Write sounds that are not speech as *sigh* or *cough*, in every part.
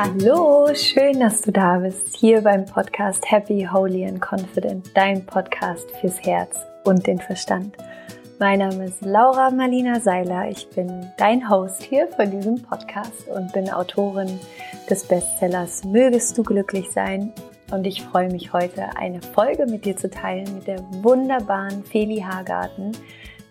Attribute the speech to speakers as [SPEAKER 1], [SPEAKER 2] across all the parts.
[SPEAKER 1] Hallo, schön, dass du da bist, hier beim Podcast Happy, Holy and Confident, dein Podcast fürs Herz und den Verstand. Mein Name ist Laura Marlina Seiler, ich bin dein Host hier von diesem Podcast und bin Autorin des Bestsellers Mögest du glücklich sein. Und ich freue mich heute, eine Folge mit dir zu teilen mit der wunderbaren Feli Hagarten,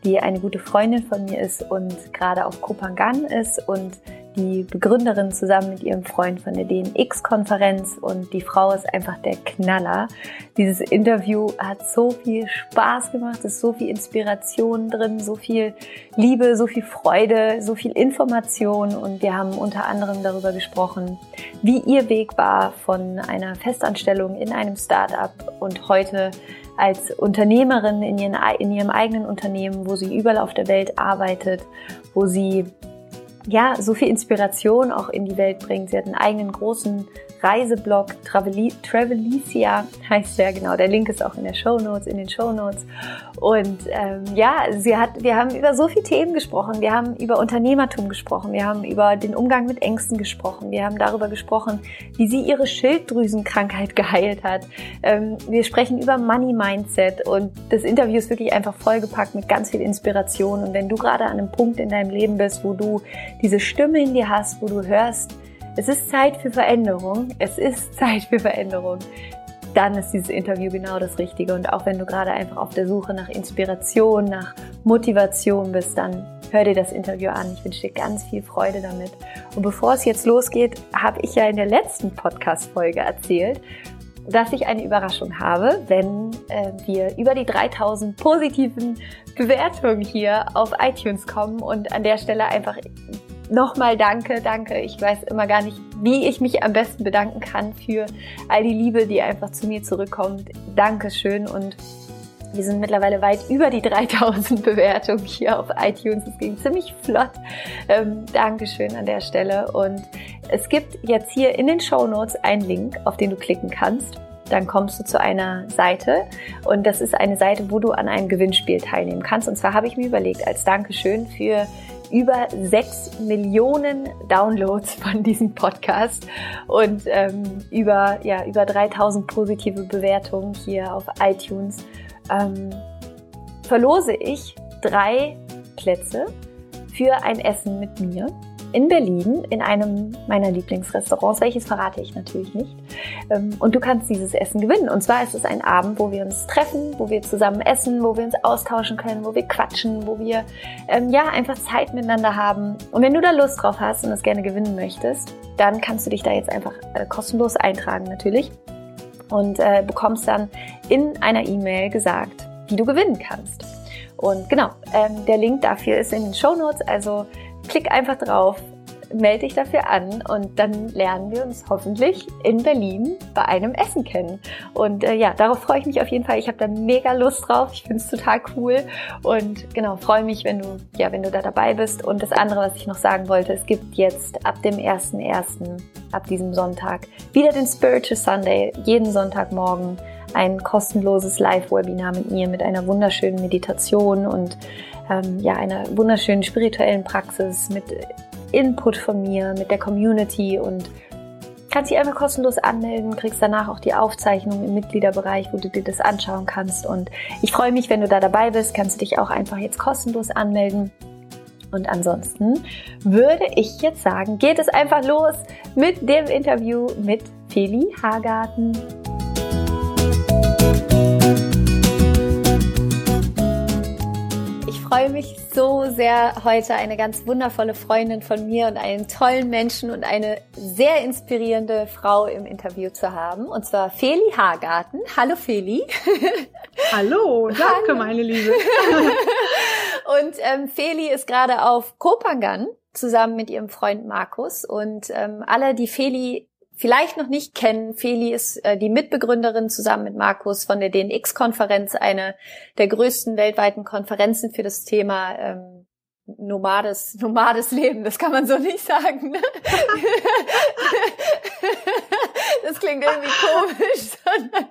[SPEAKER 1] die eine gute Freundin von mir ist und gerade auf Kopangan ist und die Begründerin zusammen mit ihrem Freund von der DNX-Konferenz und die Frau ist einfach der Knaller. Dieses Interview hat so viel Spaß gemacht, es ist so viel Inspiration drin, so viel Liebe, so viel Freude, so viel Information und wir haben unter anderem darüber gesprochen, wie ihr Weg war von einer Festanstellung in einem Startup und heute als Unternehmerin in, ihren, in ihrem eigenen Unternehmen, wo sie überall auf der Welt arbeitet, wo sie ja, so viel Inspiration auch in die Welt bringt. Sie hat einen eigenen großen Reiseblog, Traveli Travelicia heißt der, genau. Der Link ist auch in der Show Notes, in den Show Notes. Und ähm, ja, sie hat, wir haben über so viele Themen gesprochen. Wir haben über Unternehmertum gesprochen. Wir haben über den Umgang mit Ängsten gesprochen. Wir haben darüber gesprochen, wie sie ihre Schilddrüsenkrankheit *laughs* geheilt hat. Ähm, wir sprechen über Money Mindset und das Interview ist wirklich einfach vollgepackt mit ganz viel Inspiration. Und wenn du gerade an einem Punkt in deinem Leben bist, wo du diese Stimme in dir hast, wo du hörst, es ist Zeit für Veränderung, es ist *laughs* Zeit für Veränderung, dann ist dieses Interview genau das Richtige. Und auch wenn du gerade einfach auf der Suche nach Inspiration, nach Motivation bist, dann hör dir das Interview an. Ich wünsche dir ganz viel Freude damit. Und bevor es jetzt losgeht, habe ich ja in der letzten Podcast-Folge erzählt, dass ich eine Überraschung habe, wenn äh, wir über die 3000 positiven Bewertungen hier auf iTunes kommen und an der Stelle einfach nochmal danke, danke. Ich weiß immer gar nicht, wie ich mich am besten bedanken kann für all die Liebe, die einfach zu mir zurückkommt. Dankeschön und wir sind mittlerweile weit über die *laughs* 3000 Bewertungen hier auf iTunes. Es ging ziemlich flott. Ähm, Dankeschön an der Stelle. Und es gibt jetzt hier in den Show Notes einen Link, auf den du klicken kannst. Dann kommst du zu einer Seite und das ist eine Seite, wo du an einem Gewinnspiel teilnehmen kannst. Und zwar habe ich mir überlegt, als Dankeschön für über sechs Millionen Downloads von diesem Podcast und ähm, über, ja, über 3000 positive Bewertungen hier auf iTunes. Ähm, verlose ich drei Plätze für ein Essen mit mir in Berlin in einem meiner Lieblingsrestaurants. Welches verrate ich natürlich nicht. Ähm, und du kannst dieses Essen gewinnen. Und zwar ist es ein Abend, wo wir uns treffen, wo wir zusammen essen, wo wir uns austauschen können, wo wir quatschen, wo wir ähm, ja einfach Zeit miteinander haben. Und wenn du da Lust drauf hast und das gerne gewinnen möchtest, dann kannst du dich da jetzt einfach äh, kostenlos eintragen natürlich und äh, bekommst dann in einer E-Mail gesagt, wie du gewinnen kannst. Und genau, ähm, der Link dafür ist in den Show Notes. Also klick einfach drauf, melde dich dafür an und dann lernen wir uns hoffentlich in Berlin bei einem Essen kennen. Und äh, ja, darauf freue ich mich auf jeden Fall. Ich habe da mega Lust drauf. Ich finde es total cool und genau freue mich, wenn du ja, wenn du da dabei bist. Und das andere, was ich noch sagen wollte, es gibt jetzt ab dem 1.1., ab diesem Sonntag wieder den Spiritual Sunday jeden Sonntagmorgen ein kostenloses Live-Webinar mit mir mit einer wunderschönen Meditation und ähm, ja, einer wunderschönen spirituellen Praxis mit Input von mir, mit der Community und kannst dich einfach kostenlos anmelden, kriegst danach auch die Aufzeichnung im Mitgliederbereich, wo du dir das anschauen kannst. Und ich freue mich, wenn du da dabei bist, kannst du dich auch einfach jetzt kostenlos anmelden. Und ansonsten würde ich jetzt sagen, geht es einfach los mit dem Interview mit Feli Hagarten. Freue mich so sehr, heute eine ganz wundervolle Freundin von mir und einen tollen Menschen und eine sehr inspirierende Frau im Interview zu haben. Und zwar Feli Hagarten. Hallo Feli. *laughs*
[SPEAKER 2] Hallo, danke Hallo. meine Liebe. *laughs*
[SPEAKER 1] und ähm, Feli ist gerade auf Kopangan zusammen mit ihrem Freund Markus. Und ähm, alle, die Feli vielleicht noch nicht kennen, Feli ist äh, die Mitbegründerin zusammen mit Markus von der DNX-Konferenz, eine der größten weltweiten Konferenzen für das Thema ähm, nomades, nomades Leben. Das kann man so nicht *laughs* sagen. Ne? *laughs* Das klingt irgendwie komisch, *laughs* sondern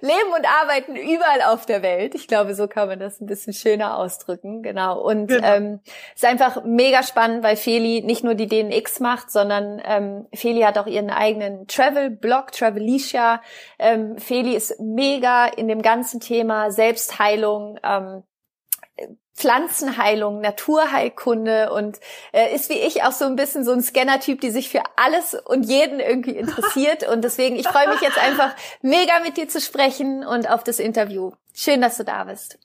[SPEAKER 1] leben und arbeiten überall auf der Welt. Ich glaube, so kann man das ein bisschen schöner ausdrücken, genau. Und genau. Ähm, ist einfach mega spannend, weil Feli nicht nur die DNX macht, sondern ähm, Feli hat auch ihren eigenen Travel-Blog, Travelicia. Ähm, Feli ist mega in dem ganzen Thema Selbstheilung. Ähm, Pflanzenheilung, Naturheilkunde und äh, ist wie ich auch so ein bisschen so ein Scanner-Typ, die sich für alles und jeden irgendwie interessiert. *laughs* Und deswegen, ich freue mich jetzt einfach mega mit dir zu sprechen und auf das Interview. Schön, dass du da bist.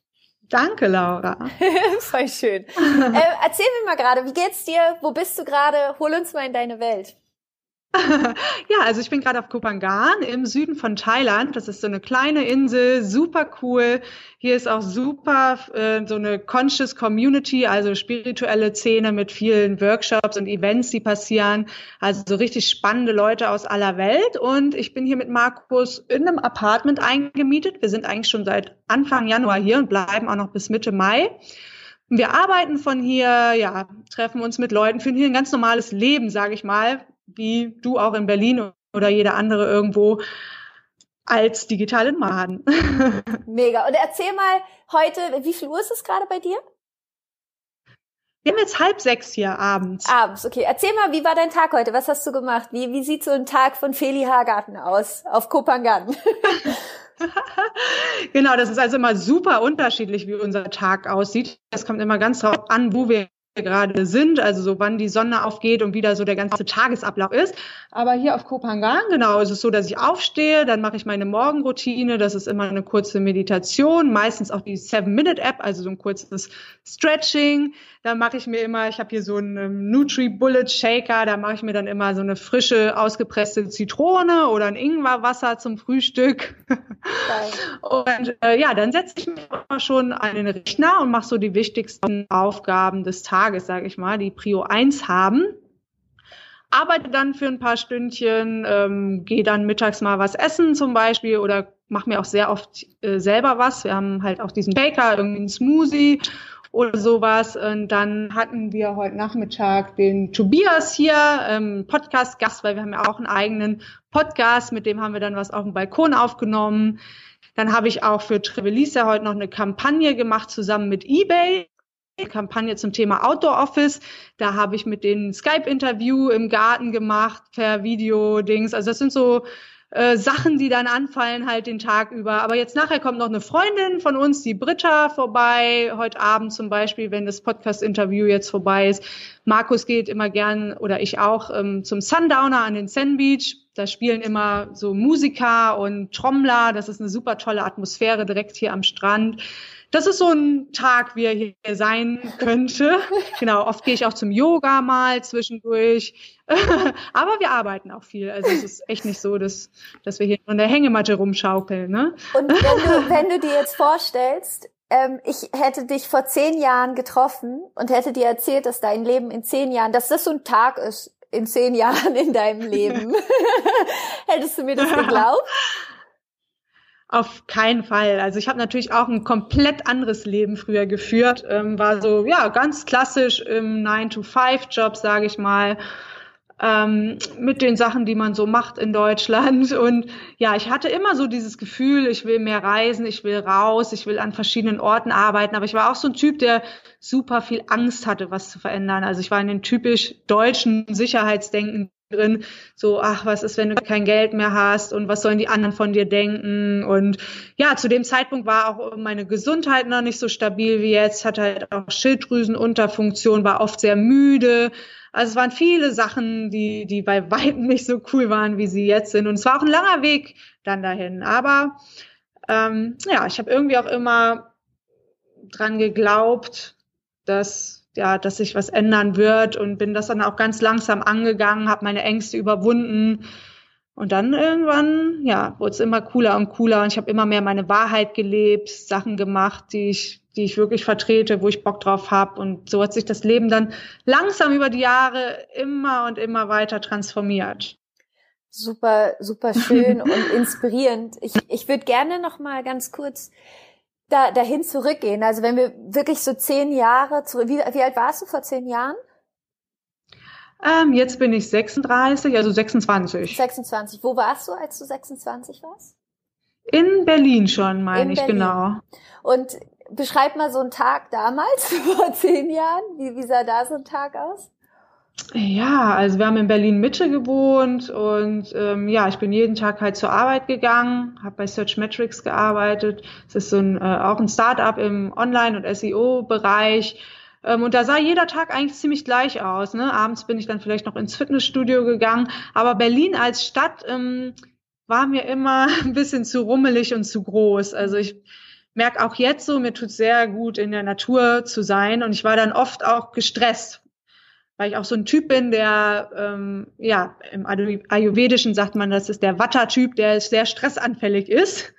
[SPEAKER 2] Danke, Laura. *laughs*
[SPEAKER 1] Voll schön. *laughs* Äh, erzähl mir mal gerade, wie geht's dir? Wo bist du gerade? Hol uns mal in deine Welt. *laughs*
[SPEAKER 2] ja, also ich bin gerade auf Kopangan im Süden von Thailand. Das ist so eine kleine Insel, super cool. Hier ist auch super äh, so eine Conscious Community, also spirituelle Szene mit vielen Workshops und Events, die passieren. Also so richtig spannende Leute aus aller Welt. Und ich bin hier mit Markus in einem Apartment eingemietet. Wir sind eigentlich schon seit Anfang Januar hier und bleiben auch noch bis Mitte Mai. Wir arbeiten von hier, ja, treffen uns mit Leuten, führen hier ein ganz normales Leben, sage ich mal wie du auch in Berlin oder jeder andere irgendwo als digitale Nomaden. *laughs*
[SPEAKER 1] Mega. Und erzähl mal heute, wie viel Uhr ist es gerade bei dir?
[SPEAKER 2] Wir haben jetzt halb sechs hier abends.
[SPEAKER 1] Abends, okay. Erzähl mal, wie war dein Tag heute? Was hast du gemacht? Wie, wie sieht so ein Tag von Feli Hagarten aus auf Kopangan? *laughs*
[SPEAKER 2] genau, das ist also immer super unterschiedlich, wie unser Tag aussieht. Das kommt immer ganz drauf an, wo wir gerade sind, also so wann die Sonne aufgeht und wieder so der ganze Tagesablauf ist. Aber hier auf Kopangan, genau, ist es so, dass ich aufstehe, dann mache ich meine Morgenroutine, das ist immer eine kurze Meditation, meistens auch die Seven-Minute-App, also so ein kurzes Stretching. Dann mache ich mir immer, ich habe hier so einen Nutri-Bullet-Shaker, da mache ich mir dann immer so eine frische, ausgepresste Zitrone oder ein Ingwerwasser zum Frühstück. *laughs* und äh, ja, dann setze ich mich immer schon an den Rechner und mache so die wichtigsten Aufgaben des Tages Tages, sage ich mal, die Prio 1 haben. Arbeite dann für ein paar Stündchen, ähm, gehe dann mittags mal was essen zum Beispiel oder mache mir auch sehr oft äh, selber was. Wir haben halt auch diesen Baker, irgendwie einen Smoothie oder sowas. Und dann hatten wir heute Nachmittag den Tobias hier, ähm, Podcast-Gast, weil wir haben ja auch einen eigenen Podcast, mit dem haben wir dann was auf dem Balkon aufgenommen. Dann habe ich auch für Trevelisa heute noch eine Kampagne gemacht zusammen mit eBay. Kampagne zum Thema Outdoor Office. Da habe ich mit denen Skype-Interview im Garten gemacht per Video-Dings. Also das sind so äh, Sachen, die dann anfallen halt den Tag über. Aber jetzt nachher kommt noch eine Freundin von uns, die Britta, vorbei. Heute Abend zum Beispiel, wenn das Podcast-Interview jetzt vorbei ist. Markus geht immer gern oder ich auch ähm, zum Sundowner an den Sand Beach. Da spielen immer so Musiker und Trommler. Das ist eine super tolle Atmosphäre direkt hier am Strand das ist so ein Tag, wie er hier sein könnte. genau, oft gehe ich auch zum Yoga mal zwischendurch. *laughs* Aber wir arbeiten auch viel. Also es ist echt nicht so, dass, dass wir hier in der Hängematte rumschaukeln. Ne?
[SPEAKER 1] Und wenn du, wenn du dir jetzt vorstellst, ähm, ich hätte dich vor zehn Jahren getroffen und hätte dir erzählt, dass dein Leben in zehn Jahren, dass das so ein Tag ist, in zehn Jahren in deinem Leben. *laughs* *laughs* Hättest du mir das geglaubt?
[SPEAKER 2] Auf keinen Fall. Also ich habe natürlich auch ein komplett anderes Leben früher geführt. Ähm, war so, ja, ganz klassisch im 9-to-5-Job, sage ich mal. Ähm, mit den Sachen, die man so macht in Deutschland. *laughs* Und ja, ich hatte immer so dieses Gefühl, ich will mehr reisen, ich will raus, ich will an verschiedenen Orten arbeiten. Aber ich war auch so ein Typ, der super viel Angst hatte, was zu verändern. Also ich war in den typisch deutschen Sicherheitsdenken drin, so, ach, was ist, wenn du kein Geld mehr hast und was sollen die anderen von dir denken? Und ja, zu dem Zeitpunkt war auch meine Gesundheit noch nicht so stabil wie jetzt, hatte halt auch Schilddrüsenunterfunktion, war oft sehr müde. Also es waren viele Sachen, die, die bei weitem nicht so cool waren, wie sie jetzt sind. Und es war auch ein langer Weg dann dahin. Aber ähm, ja, ich habe irgendwie auch immer dran geglaubt, dass ja, dass sich was ändern wird und bin das dann auch ganz langsam angegangen, habe meine Ängste überwunden und dann irgendwann, ja, wurde es immer cooler und cooler und ich habe immer mehr meine Wahrheit gelebt, Sachen gemacht, die ich, die ich wirklich vertrete, wo ich Bock drauf habe und so hat sich das Leben dann langsam über die Jahre immer und immer weiter transformiert.
[SPEAKER 1] Super, super schön und *laughs* inspirierend. Ich, ich würde gerne noch mal ganz kurz da, dahin zurückgehen. Also wenn wir wirklich so zehn Jahre zurück, wie, wie alt warst du vor zehn Jahren?
[SPEAKER 2] Ähm, jetzt bin ich 36, also 26.
[SPEAKER 1] 26. Wo warst du, als du 26 warst?
[SPEAKER 2] In Berlin schon, meine ich, Berlin. genau.
[SPEAKER 1] Und beschreib mal so einen Tag damals, *laughs* vor zehn Jahren. Wie, wie sah da so ein Tag aus?
[SPEAKER 2] Ja, also wir haben in Berlin Mitte gewohnt und ähm, ja, ich bin jeden Tag halt zur Arbeit gegangen, habe bei Searchmetrics gearbeitet. Es ist so ein, äh, auch ein Startup im Online- und SEO-Bereich. Ähm, und da sah jeder Tag eigentlich ziemlich gleich aus. Ne? Abends bin ich dann vielleicht noch ins Fitnessstudio gegangen. Aber Berlin als Stadt ähm, war mir immer *laughs* ein bisschen zu rummelig und zu groß. Also ich merke auch jetzt so, mir tut sehr gut, in der Natur zu sein. Und ich war dann oft auch gestresst, weil ich auch so ein Typ bin, der, ähm, ja, im Ayurvedischen sagt man, das ist der Watter-Typ, der sehr stressanfällig ist.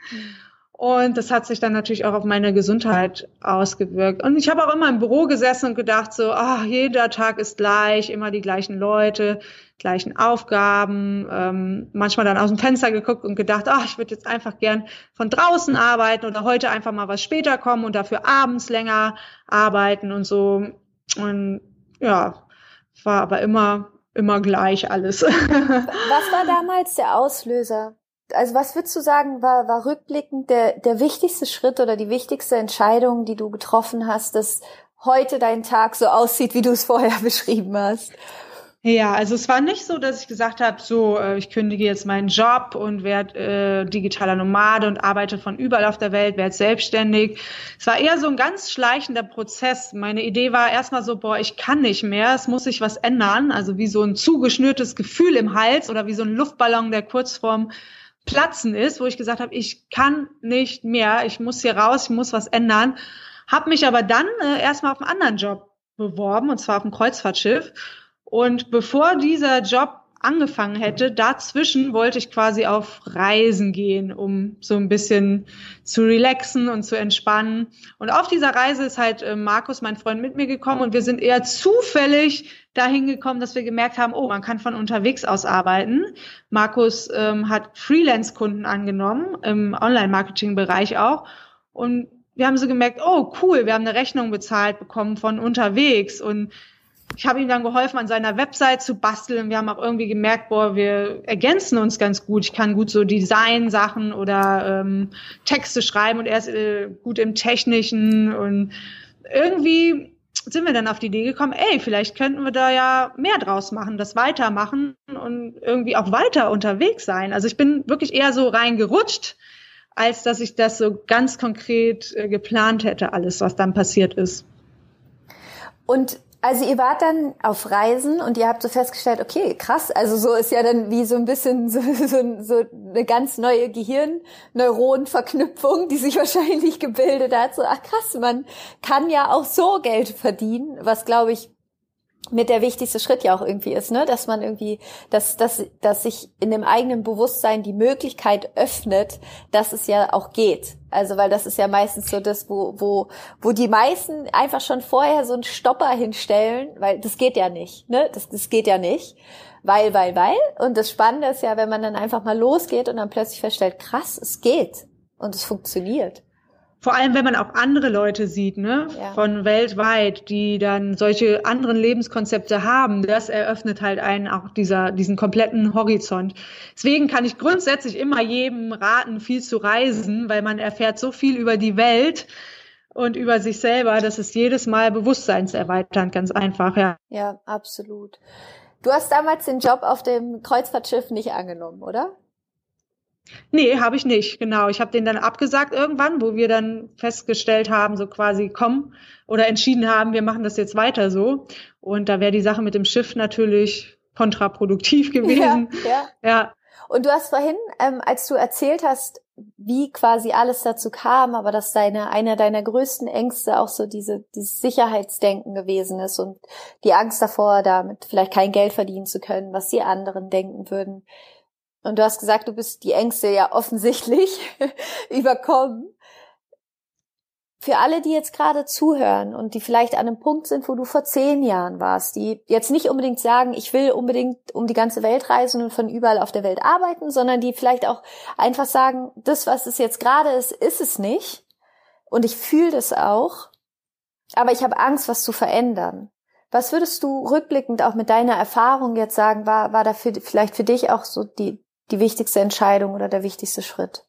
[SPEAKER 2] Und das hat sich dann natürlich auch auf meine Gesundheit ausgewirkt. Und ich habe auch immer im Büro gesessen und gedacht so, ach, jeder Tag ist gleich, immer die gleichen Leute, gleichen Aufgaben. Ähm, manchmal dann aus dem Fenster geguckt und gedacht, ach, ich würde jetzt einfach gern von draußen arbeiten oder heute einfach mal was später kommen und dafür abends länger arbeiten und so. Und ja, war aber immer immer gleich alles. *laughs*
[SPEAKER 1] was war damals der Auslöser? also was würdest du sagen, war, war rückblickend der, der wichtigste Schritt oder die wichtigste Entscheidung, die du getroffen hast, dass heute dein Tag so aussieht, wie du es vorher *laughs* beschrieben hast?
[SPEAKER 2] Ja, also es war nicht so, dass ich gesagt habe, so, äh, ich kündige jetzt meinen Job und werde äh, digitaler Nomade und arbeite von überall auf der Welt, werde selbstständig. Es war eher so ein ganz schleichender Prozess. Meine Idee war erstmal so, boah, ich kann nicht mehr, es muss sich was ändern. Also wie so ein zugeschnürtes Gefühl im Hals oder wie so ein Luftballon, der kurz vorm Platzen ist, wo ich gesagt habe, ich kann nicht mehr, ich muss hier raus, ich muss was ändern. Habe mich aber dann äh, erstmal auf einen anderen Job beworben, und zwar auf ein Kreuzfahrtschiff. Und bevor dieser Job angefangen hätte, dazwischen wollte ich quasi auf Reisen gehen, um so ein bisschen zu relaxen und zu entspannen. Und auf dieser Reise ist halt äh, Markus, mein Freund, mit mir gekommen und wir sind eher zufällig dahin gekommen, dass wir gemerkt haben, oh, man kann von unterwegs aus arbeiten. Markus ähm, hat Freelance-Kunden angenommen, im Online-Marketing-Bereich auch. Und wir haben so gemerkt, oh, cool, wir haben eine Rechnung bezahlt bekommen von unterwegs und ich habe ihm dann geholfen, an seiner Website zu basteln. Wir haben auch irgendwie gemerkt, boah, wir ergänzen uns ganz gut. Ich kann gut so Design-Sachen oder ähm, Texte schreiben und er ist äh, gut im Technischen. Und irgendwie sind wir dann auf die Idee gekommen, ey, vielleicht könnten wir da ja mehr draus machen, das weitermachen und irgendwie auch weiter unterwegs sein. Also ich bin wirklich eher so reingerutscht, als dass ich das so ganz konkret äh, geplant hätte, alles, was dann passiert ist.
[SPEAKER 1] Und also ihr wart dann auf Reisen und ihr habt so festgestellt, okay, krass, also so ist ja dann wie so ein bisschen so, *laughs* so, so eine ganz neue Gehirnneuronenverknüpfung, die sich *laughs* wahrscheinlich gebildet hat. So, ach krass, man kann ja auch so Geld verdienen, was glaube ich mit der wichtigste Schritt ja auch irgendwie ist, ne, dass man irgendwie, dass, dass, dass sich in dem eigenen Bewusstsein die Möglichkeit öffnet, dass es ja auch geht. Also, weil das ist ja meistens so das, wo, wo, wo die meisten einfach schon vorher so einen Stopper hinstellen, weil das geht ja nicht, ne, das, das geht ja nicht. Weil, weil, weil. Und das Spannende ist ja, wenn man dann einfach mal losgeht und dann plötzlich feststellt, krass, es geht. Und es funktioniert
[SPEAKER 2] vor allem, wenn man auch andere Leute sieht, ne, ja. von weltweit, die dann solche anderen Lebenskonzepte haben, das eröffnet halt einen auch dieser, diesen kompletten Horizont. Deswegen kann ich grundsätzlich immer jedem raten, viel zu reisen, weil man erfährt so viel über die Welt und über sich selber, das ist jedes Mal bewusstseinserweiternd, ganz einfach, ja.
[SPEAKER 1] Ja, absolut. Du hast damals den Job auf dem Kreuzfahrtschiff nicht angenommen, oder?
[SPEAKER 2] Nee, habe ich nicht, genau. Ich habe den dann abgesagt irgendwann, wo wir dann festgestellt haben, so quasi komm oder entschieden haben, wir machen das jetzt weiter so. Und da wäre die Sache mit dem Schiff natürlich kontraproduktiv *laughs* gewesen.
[SPEAKER 1] Ja, ja. ja. Und du hast vorhin, ähm, als du erzählt hast, wie quasi alles dazu kam, aber dass deine, einer deiner größten Ängste auch so diese, dieses Sicherheitsdenken gewesen ist und die Angst davor, damit vielleicht kein Geld verdienen zu können, was die anderen denken würden. Und du hast gesagt, du bist die Ängste ja offensichtlich *laughs* überkommen. Für alle, die jetzt gerade zuhören und die vielleicht an einem Punkt sind, wo du vor zehn Jahren warst, die jetzt nicht unbedingt sagen, ich will unbedingt um die ganze Welt reisen und von überall auf der Welt arbeiten, sondern die vielleicht auch einfach sagen, das, was es jetzt gerade ist, ist es nicht. Und ich fühle das auch. Aber ich habe Angst, was zu verändern. Was würdest du rückblickend auch mit deiner Erfahrung jetzt sagen, war, war da für, vielleicht für dich auch so die, die wichtigste Entscheidung oder der wichtigste Schritt?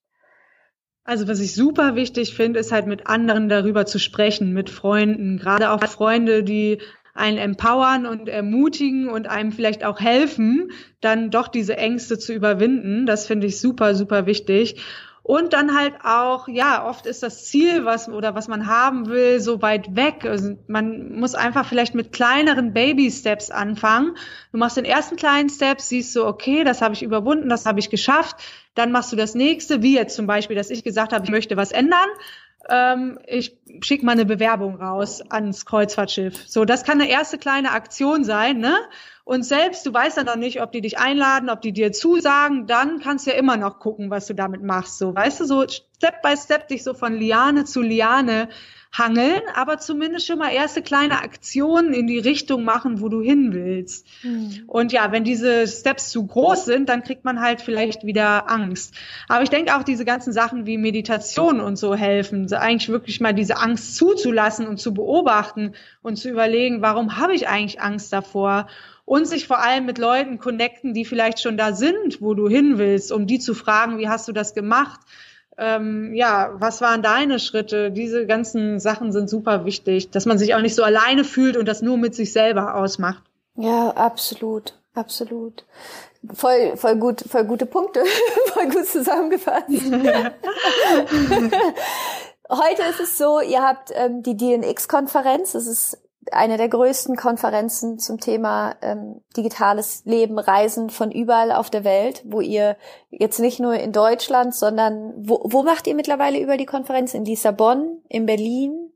[SPEAKER 2] Also was ich super wichtig finde, ist halt mit anderen darüber zu sprechen, mit Freunden, gerade auch Freunde, die einen empowern und ermutigen und einem vielleicht auch helfen, dann doch diese Ängste zu überwinden. Das finde ich super, super wichtig. Und dann halt auch, ja, oft ist das Ziel, was oder was man haben will, so weit weg. Also man muss einfach vielleicht mit kleineren Baby-Steps anfangen. Du machst den ersten kleinen Step, siehst so, okay, das habe ich überwunden, das habe ich geschafft. Dann machst du das nächste, wie jetzt zum Beispiel, dass ich gesagt habe, ich möchte was ändern ähm, ich schicke mal eine Bewerbung raus ans Kreuzfahrtschiff. So, das kann eine erste kleine Aktion sein, ne? Und selbst, du weißt ja noch nicht, ob die dich einladen, ob die dir zusagen, dann kannst du ja immer noch gucken, was du damit machst. So, weißt du, so Step by Step dich so von Liane zu Liane hangeln, aber zumindest schon mal erste kleine Aktionen in die Richtung machen, wo du hin willst. Mhm. Und ja, wenn diese Steps zu groß sind, dann kriegt man halt vielleicht wieder Angst. Aber ich denke auch diese ganzen Sachen wie Meditation und so helfen, eigentlich wirklich mal diese Angst zuzulassen und zu beobachten und zu überlegen, warum habe ich eigentlich Angst davor? und sich vor allem mit Leuten connecten, die vielleicht schon da sind, wo du hin willst, um die zu fragen, wie hast du das gemacht? Ähm, ja, was waren deine Schritte? Diese ganzen Sachen sind super wichtig, dass man sich auch nicht so alleine fühlt und das nur mit sich selber ausmacht.
[SPEAKER 1] Ja, absolut, absolut. Voll, voll gut, voll gute Punkte, *laughs* voll gut zusammengefasst. *laughs* *laughs* Heute ist es so, ihr habt ähm, die DNX-Konferenz, das ist eine der größten Konferenzen zum Thema ähm, digitales Leben, Reisen von überall auf der Welt, wo ihr jetzt nicht nur in Deutschland, sondern wo, wo macht ihr mittlerweile über die Konferenz? In Lissabon, in Berlin?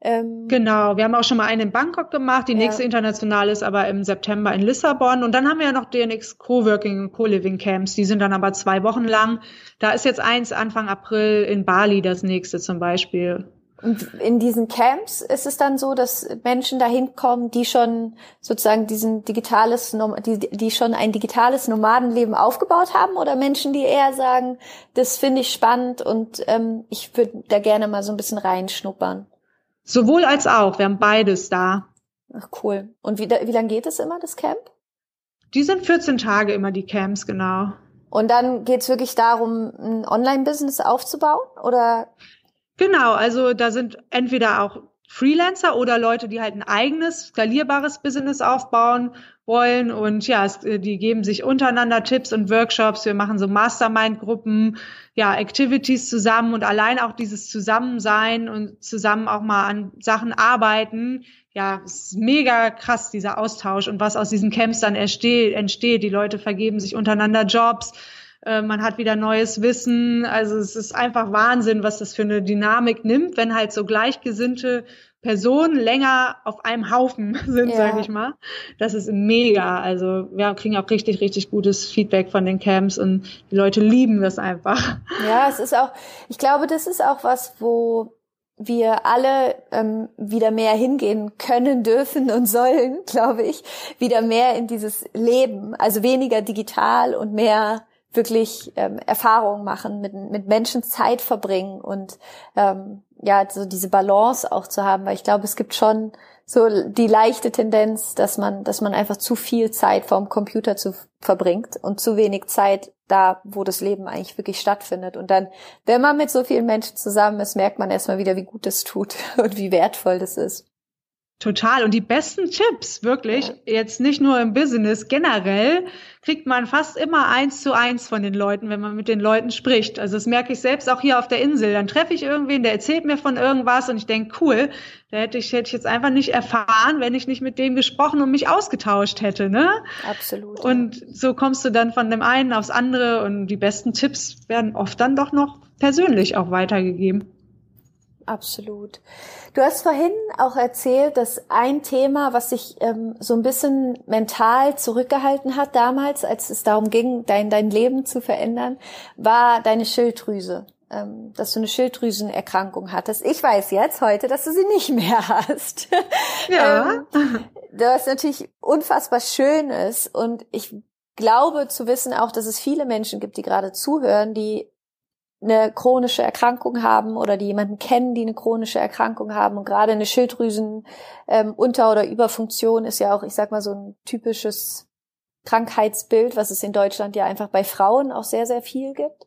[SPEAKER 2] Ähm, genau, wir haben auch schon mal eine in Bangkok gemacht, die ja. nächste internationale ist aber im September in Lissabon und dann haben wir ja noch DNX Coworking und Co-Living Camps, die sind dann aber zwei Wochen lang. Da ist jetzt eins Anfang April in Bali das nächste zum Beispiel.
[SPEAKER 1] Und in diesen Camps ist es dann so, dass Menschen dahin kommen, die schon sozusagen diesen digitales, die, die schon ein digitales Nomadenleben aufgebaut haben oder Menschen, die eher sagen, das finde ich spannend und ähm, ich würde da gerne mal so ein bisschen reinschnuppern.
[SPEAKER 2] Sowohl als auch, wir haben beides da.
[SPEAKER 1] Ach cool. Und wie, wie lange geht es immer, das Camp?
[SPEAKER 2] Die sind 14 Tage immer, die Camps, genau.
[SPEAKER 1] Und dann geht's wirklich darum, ein Online-Business aufzubauen? Oder
[SPEAKER 2] Genau, also da sind entweder auch Freelancer oder Leute, die halt ein eigenes, skalierbares Business aufbauen wollen. Und ja, es, äh, die geben sich untereinander Tipps und Workshops. Wir machen so Mastermind-Gruppen, ja, Activities zusammen und allein auch dieses Zusammensein und zusammen auch mal an Sachen arbeiten. Ja, es ist mega krass, dieser Austausch und was aus diesen Camps dann entsteht. entsteht. Die Leute vergeben sich untereinander Jobs äh, man hat wieder neues Wissen. Also es ist einfach Wahnsinn, was das für eine Dynamik nimmt, wenn halt so gleichgesinnte Personen länger auf einem Haufen *laughs* sind, ja. sage ich mal. Das ist mega. Also wir kriegen auch richtig, richtig gutes Feedback von den Camps und die Leute lieben das einfach.
[SPEAKER 1] Ja, es ist auch, ich glaube, das ist auch was, wo wir alle ähm, wieder mehr hingehen können, *laughs* dürfen und sollen, glaube ich, wieder mehr in dieses Leben, also weniger digital und mehr wirklich ähm, Erfahrungen machen, mit, mit Menschen Zeit verbringen und ähm, ja, so diese Balance auch zu haben, weil ich glaube, es gibt schon so die leichte Tendenz, dass man, dass man einfach zu viel Zeit vorm Computer zu verbringt und zu wenig Zeit da, wo das Leben eigentlich wirklich stattfindet. Und dann, wenn man mit so vielen Menschen zusammen ist, merkt man erstmal wieder, wie gut es tut *laughs* und wie wertvoll das ist.
[SPEAKER 2] Total. Und die besten Tipps, wirklich, jetzt nicht nur im Business, generell kriegt man fast immer eins zu eins von den Leuten, wenn man mit den Leuten spricht. Also das merke ich selbst auch hier auf der Insel. Dann treffe ich irgendwen, der erzählt mir von irgendwas und ich denke, cool, da hätte ich, hätte ich jetzt einfach nicht erfahren, wenn ich nicht mit dem gesprochen und mich ausgetauscht hätte, ne?
[SPEAKER 1] Absolut.
[SPEAKER 2] Und so kommst du dann von dem einen aufs andere und die besten Tipps werden oft dann doch noch persönlich auch weitergegeben.
[SPEAKER 1] Absolut. Du hast vorhin auch erzählt, dass ein Thema, was sich ähm, so ein bisschen mental zurückgehalten hat damals, als es darum ging, dein, dein Leben zu verändern, war deine Schilddrüse. Ähm, dass du eine Schilddrüsenerkrankung hattest. Ich weiß jetzt heute, dass du sie nicht mehr hast. *laughs* Ja. ähm, was natürlich unfassbar schön ist. Und ich glaube zu wissen auch, dass es viele Menschen gibt, die gerade zuhören, die eine chronische Erkrankung haben oder die jemanden kennen, die eine chronische Erkrankung haben. Und gerade eine Schilddrüsen ähm, oder Überfunktion ist ja auch, ich sag mal, so ein typisches Krankheitsbild, was es in Deutschland ja einfach bei Frauen auch sehr, sehr viel gibt.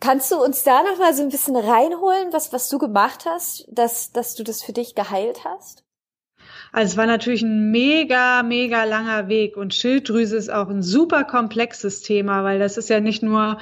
[SPEAKER 1] Kannst du uns da noch mal so ein bisschen reinholen, was, was du gemacht hast, dass, dass du das für dich geheilt hast?
[SPEAKER 2] Also es war natürlich ein mega, mega langer Weg und Schilddrüse ist auch ein super komplexes Thema, weil das ist ja nicht nur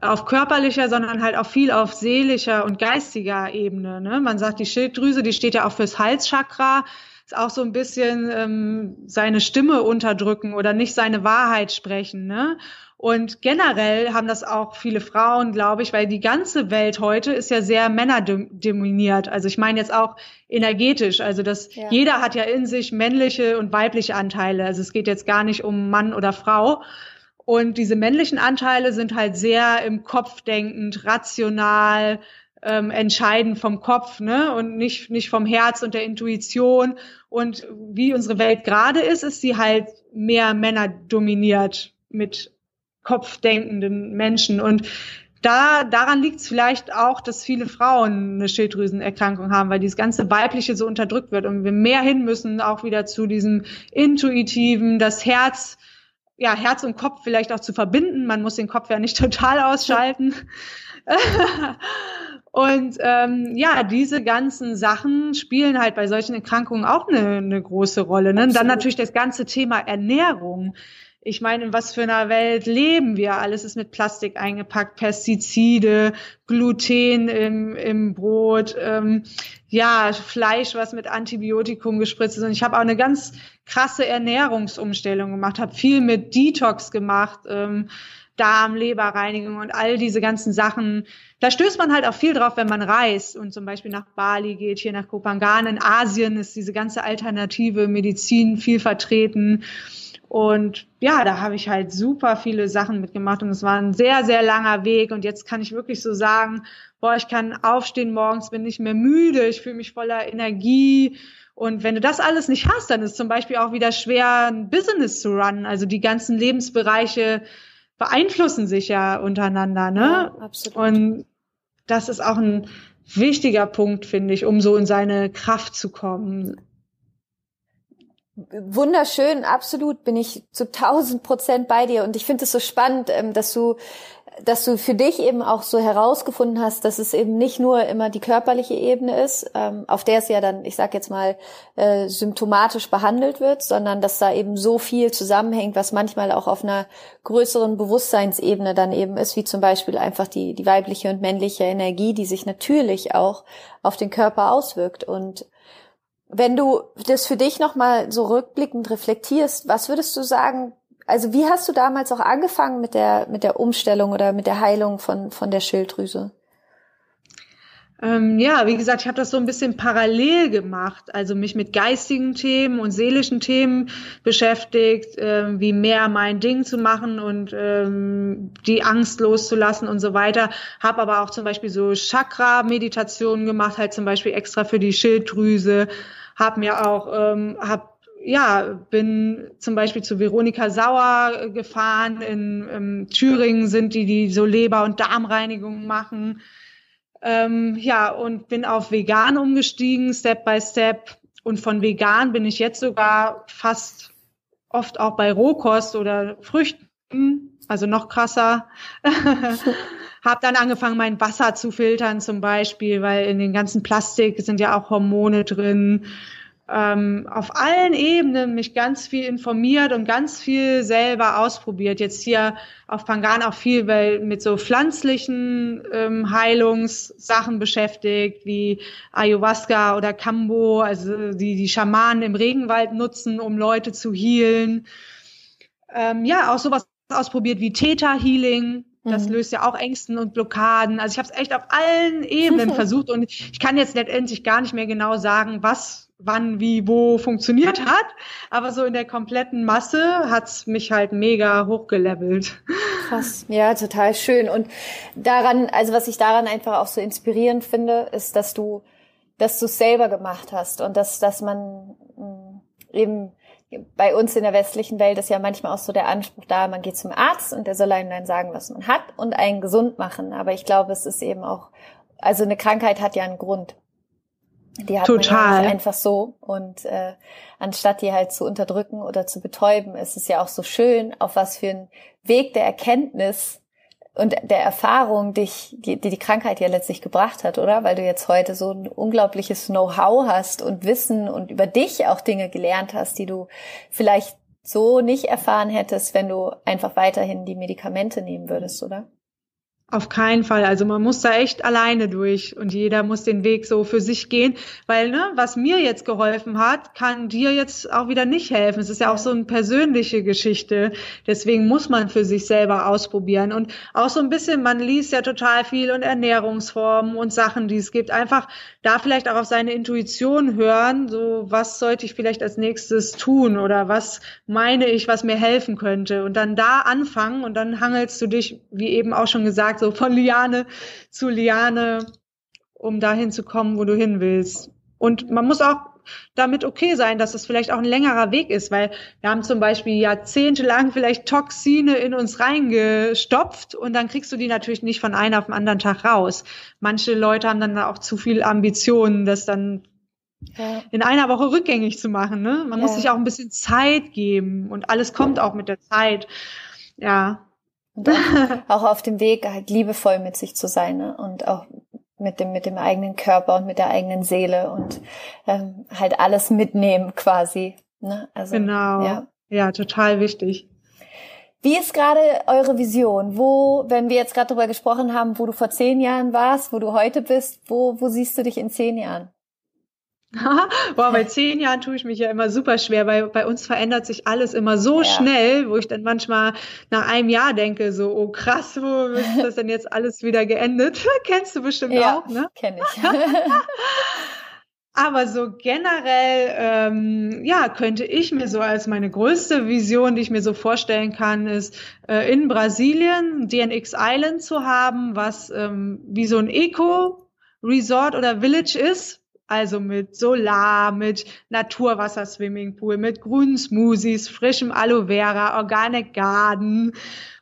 [SPEAKER 2] auf körperlicher, sondern halt auch viel auf seelischer und geistiger Ebene. Ne? Man sagt, die Schilddrüse, die steht ja auch fürs Halschakra, ist auch so ein bisschen ähm, seine Stimme unterdrücken oder nicht seine Wahrheit sprechen. Ne? Und generell haben das auch viele Frauen, glaube ich, weil die ganze Welt heute ist ja sehr männerdominiert. Also ich meine jetzt auch energetisch. Also das ja. jeder hat ja in sich männliche und weibliche Anteile. Also es geht jetzt gar nicht um Mann oder Frau, und diese männlichen Anteile sind halt sehr im Kopf denkend, rational, ähm, entscheiden vom Kopf, ne, und nicht, nicht vom Herz und der Intuition. Und wie unsere Welt gerade ist, ist sie halt mehr Männer dominiert mit kopfdenkenden Menschen. Und da, daran liegt es vielleicht auch, dass viele Frauen eine Schilddrüsenerkrankung haben, weil dieses ganze Weibliche so unterdrückt wird und wir mehr hin müssen, auch wieder zu diesem Intuitiven, das Herz ja, Herz und Kopf vielleicht auch zu verbinden. Man muss den Kopf ja nicht *laughs* total ausschalten. *laughs* und ähm, ja, diese ganzen Sachen spielen halt bei solchen Erkrankungen auch eine, eine große Rolle. Ne? Dann natürlich das ganze Thema Ernährung. Ich meine, in was für einer Welt leben wir? Alles ist mit Plastik eingepackt, Pestizide, Gluten im, im Brot, ähm, ja, Fleisch, was mit Antibiotikum gespritzt ist. Und ich habe auch eine ganz krasse Ernährungsumstellung gemacht, habe viel mit Detox gemacht, ähm, Darm, Leberreinigung und all diese ganzen Sachen. Da stößt man halt auch viel drauf, wenn man reist und zum Beispiel nach Bali geht, hier nach Kopangan. In Asien ist diese ganze alternative Medizin viel vertreten. Und ja, da habe ich halt super viele Sachen mitgemacht und es war ein sehr, sehr langer Weg. Und jetzt kann ich wirklich so sagen, boah, ich kann aufstehen morgens, bin nicht mehr müde, ich fühle mich voller Energie. Und wenn du das alles nicht hast, dann ist zum Beispiel auch wieder schwer, ein Business zu runnen. Also die ganzen Lebensbereiche beeinflussen sich ja untereinander, ne? Ja, absolut. Und das ist auch ein wichtiger Punkt, finde ich, um so in seine Kraft zu kommen.
[SPEAKER 1] Wunderschön, absolut bin ich zu tausend Prozent bei dir und ich finde es so spannend, ähm, dass du dass du für dich eben auch so herausgefunden hast, dass es eben nicht nur immer die körperliche Ebene ist, ähm, auf der es ja dann, ich sag jetzt mal, äh, symptomatisch behandelt wird, sondern dass da eben so viel zusammenhängt, was manchmal auch auf einer größeren Bewusstseinsebene dann eben ist, wie zum Beispiel einfach die, die weibliche und männliche Energie, die sich natürlich auch auf den Körper auswirkt. Und wenn du das für dich nochmal so rückblickend reflektierst, was würdest du sagen, also wie hast du damals auch angefangen mit der, mit der Umstellung oder mit der Heilung von, von der Schilddrüse?
[SPEAKER 2] Ähm, ja, wie gesagt, ich habe das so ein bisschen parallel gemacht, also mich mit geistigen Themen und seelischen Themen beschäftigt, äh, wie mehr mein Ding zu machen und ähm, die Angst loszulassen und so weiter. Habe aber auch zum Beispiel so Chakra-Meditationen gemacht, halt zum Beispiel extra für die Schilddrüse. Habe mir auch, ähm, hab ja, bin zum Beispiel zu Veronika Sauer gefahren. In, in Thüringen sind die, die so Leber- und Darmreinigung machen. Ähm, ja, und bin auf vegan umgestiegen, Step by Step. Und von vegan bin ich jetzt sogar fast oft auch bei Rohkost oder Früchten, also noch krasser. *laughs* Hab dann angefangen, mein Wasser zu filtern zum Beispiel, weil in den ganzen Plastik sind ja auch Hormone drin ähm, auf allen Ebenen mich ganz viel informiert und ganz viel selber ausprobiert. Jetzt hier auf Pangan auch viel weil, mit so pflanzlichen ähm, Heilungssachen beschäftigt, wie Ayahuasca oder Kambo, also die die Schamanen im Regenwald nutzen, um Leute zu healen. Ähm, ja, auch sowas ausprobiert wie Theta Healing. Das mhm. löst ja auch Ängsten und Blockaden. Also ich habe es echt auf allen Ebenen *laughs* versucht und ich kann jetzt letztendlich gar nicht mehr genau sagen, was wann, wie, wo funktioniert hat. Aber so in der kompletten Masse hat's mich halt mega hochgelevelt.
[SPEAKER 1] Krass, ja, total schön. Und daran, also was ich daran einfach auch so inspirierend finde, ist, dass du, dass du es selber gemacht hast und dass, dass man mm, eben bei uns in der westlichen Welt ist ja manchmal auch so der Anspruch da, man geht zum Arzt und der soll einem dann sagen, was man hat und einen gesund machen. Aber ich glaube, es ist eben auch, also eine Krankheit hat ja einen Grund. Die hat Total. man ja einfach so. Und äh, anstatt die halt zu unterdrücken oder zu betäuben, ist es ja auch so schön, auf was für einen Weg der Erkenntnis und der Erfahrung dich, die, die Krankheit ja letztlich gebracht hat, oder? Weil du jetzt heute so ein unglaubliches Know-how hast und Wissen und über dich auch Dinge gelernt hast, die du vielleicht so nicht erfahren hättest, wenn du einfach weiterhin die Medikamente nehmen würdest, oder?
[SPEAKER 2] Auf keinen Fall. Also man muss da echt alleine durch und jeder muss den Weg so für sich gehen, weil ne, was mir jetzt geholfen hat, kann dir jetzt auch wieder nicht helfen. Es ist ja auch so eine persönliche Geschichte. Deswegen muss man für sich selber ausprobieren und auch so ein bisschen, man liest ja total viel und Ernährungsformen und Sachen, die es gibt. Einfach da vielleicht auch auf seine Intuition hören, so was sollte ich vielleicht als nächstes tun oder was meine ich, was mir helfen könnte und dann da anfangen und dann hangelst du dich, wie eben auch schon gesagt, gesagt, so von Liane zu Liane, um dahin zu kommen, wo du hin willst. Und man muss auch damit okay sein, dass es vielleicht auch ein längerer Weg ist, weil wir haben zum Beispiel jahrzehntelang vielleicht Toxine in uns reingestopft und dann kriegst du die natürlich nicht von einem auf den anderen Tag raus. Manche Leute haben dann auch zu viel Ambitionen, das dann ja. in einer Woche rückgängig zu machen. Ne? Man ja. muss sich auch ein bisschen Zeit geben und alles kommt auch mit der Zeit. Ja,
[SPEAKER 1] und auch, *laughs* auch auf dem Weg halt liebevoll mit sich zu sein ne? und auch mit dem, mit dem eigenen Körper und mit der eigenen Seele und ähm, halt alles mitnehmen quasi. Ne?
[SPEAKER 2] Also, genau. Ja. ja, total wichtig.
[SPEAKER 1] Wie ist gerade eure Vision? Wo, wenn wir jetzt gerade darüber gesprochen haben, wo du vor zehn Jahren warst, wo du heute bist, wo, wo siehst du dich in zehn Jahren? *laughs*
[SPEAKER 2] Boah, bei zehn Jahren tue ich mich ja immer super schwer, weil bei uns verändert sich alles immer so ja. schnell, wo ich dann manchmal nach einem Jahr denke, so, oh krass, wo ist das denn jetzt alles wieder geendet? *laughs* Kennst du bestimmt ja, auch, ne?
[SPEAKER 1] Kenn ich. *laughs*
[SPEAKER 2] Aber so generell, ähm, ja, könnte ich mir so als meine größte Vision, die ich mir so vorstellen kann, ist äh, in Brasilien DNX Island zu haben, was ähm, wie so ein Eco-Resort oder Village ist, also mit Solar, mit Naturwasser-Swimmingpool, mit grünen Smoothies, frischem Aloe Vera, Organic Garden,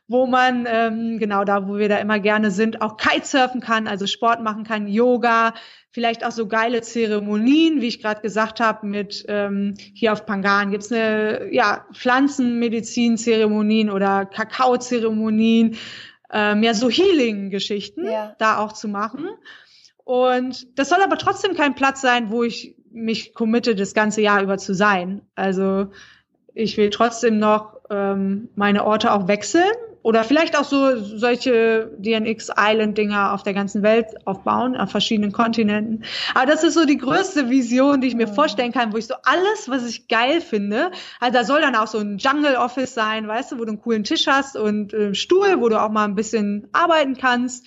[SPEAKER 2] wo man, ähm, genau da, wo wir da immer gerne sind, auch Kitesurfen kann, also Sport machen kann, Yoga, vielleicht auch so geile Zeremonien, wie ich gerade gesagt habe, mit ähm, hier auf Pangan gibt's eine ja, Pflanzenmedizin-Zeremonien oder Kakao-Zeremonien, ähm, ja so Healing-Geschichten ja. da auch zu machen. Und das soll aber trotzdem kein Platz sein, wo ich mich committe, das ganze Jahr über zu sein. Also ich will trotzdem noch ähm, meine Orte auch wechseln oder vielleicht auch so solche DNX Island Dinger auf der ganzen Welt aufbauen, auf verschiedenen Kontinenten. Aber das ist so die größte Vision, die ich mir vorstellen kann, wo ich so alles, was ich geil finde, also da soll dann auch so ein Jungle Office sein, weißt du, wo du einen coolen Tisch hast und äh, Stuhl, wo du auch mal ein bisschen arbeiten kannst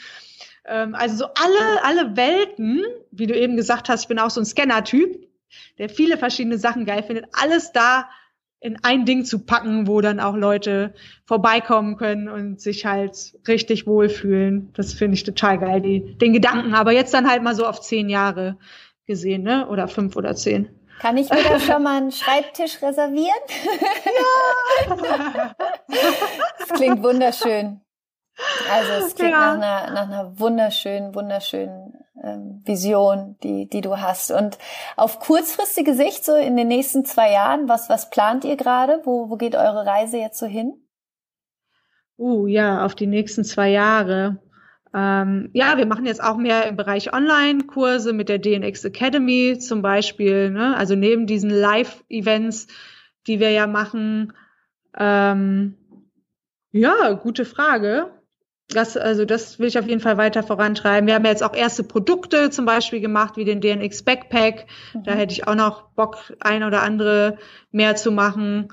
[SPEAKER 2] also so alle, alle Welten, wie du eben gesagt hast, ich bin auch so ein Scanner-Typ, der viele verschiedene Sachen geil findet, alles da in ein Ding zu packen, wo dann auch Leute vorbeikommen können und sich halt richtig wohlfühlen. Das finde ich total geil, die, den Gedanken. Aber jetzt dann halt mal so auf zehn Jahre gesehen, ne? Oder fünf oder zehn.
[SPEAKER 1] Kann ich mir da schon mal einen Schreibtisch reservieren? *laughs* Ja! das klingt wunderschön. Also es klingt ja. nach, einer, nach einer wunderschönen, wunderschönen ähm, Vision, die, die du hast. Und auf kurzfristige Sicht, so in den nächsten zwei Jahren, was, was plant ihr gerade? Wo, wo geht eure Reise jetzt so hin?
[SPEAKER 2] Uh, ja, auf die nächsten zwei Jahre. Ähm, ja, wir machen jetzt auch mehr im Bereich Online-Kurse mit der DNX Academy zum Beispiel. Ne? Also neben diesen Live-Events, die wir ja machen. Ähm, ja, gute Frage das, also das will ich auf jeden Fall weiter vorantreiben. Wir haben ja jetzt auch erste Produkte zum Beispiel gemacht, wie den DNX Backpack. Mhm. Da hätte ich auch noch Bock, ein oder andere mehr zu machen.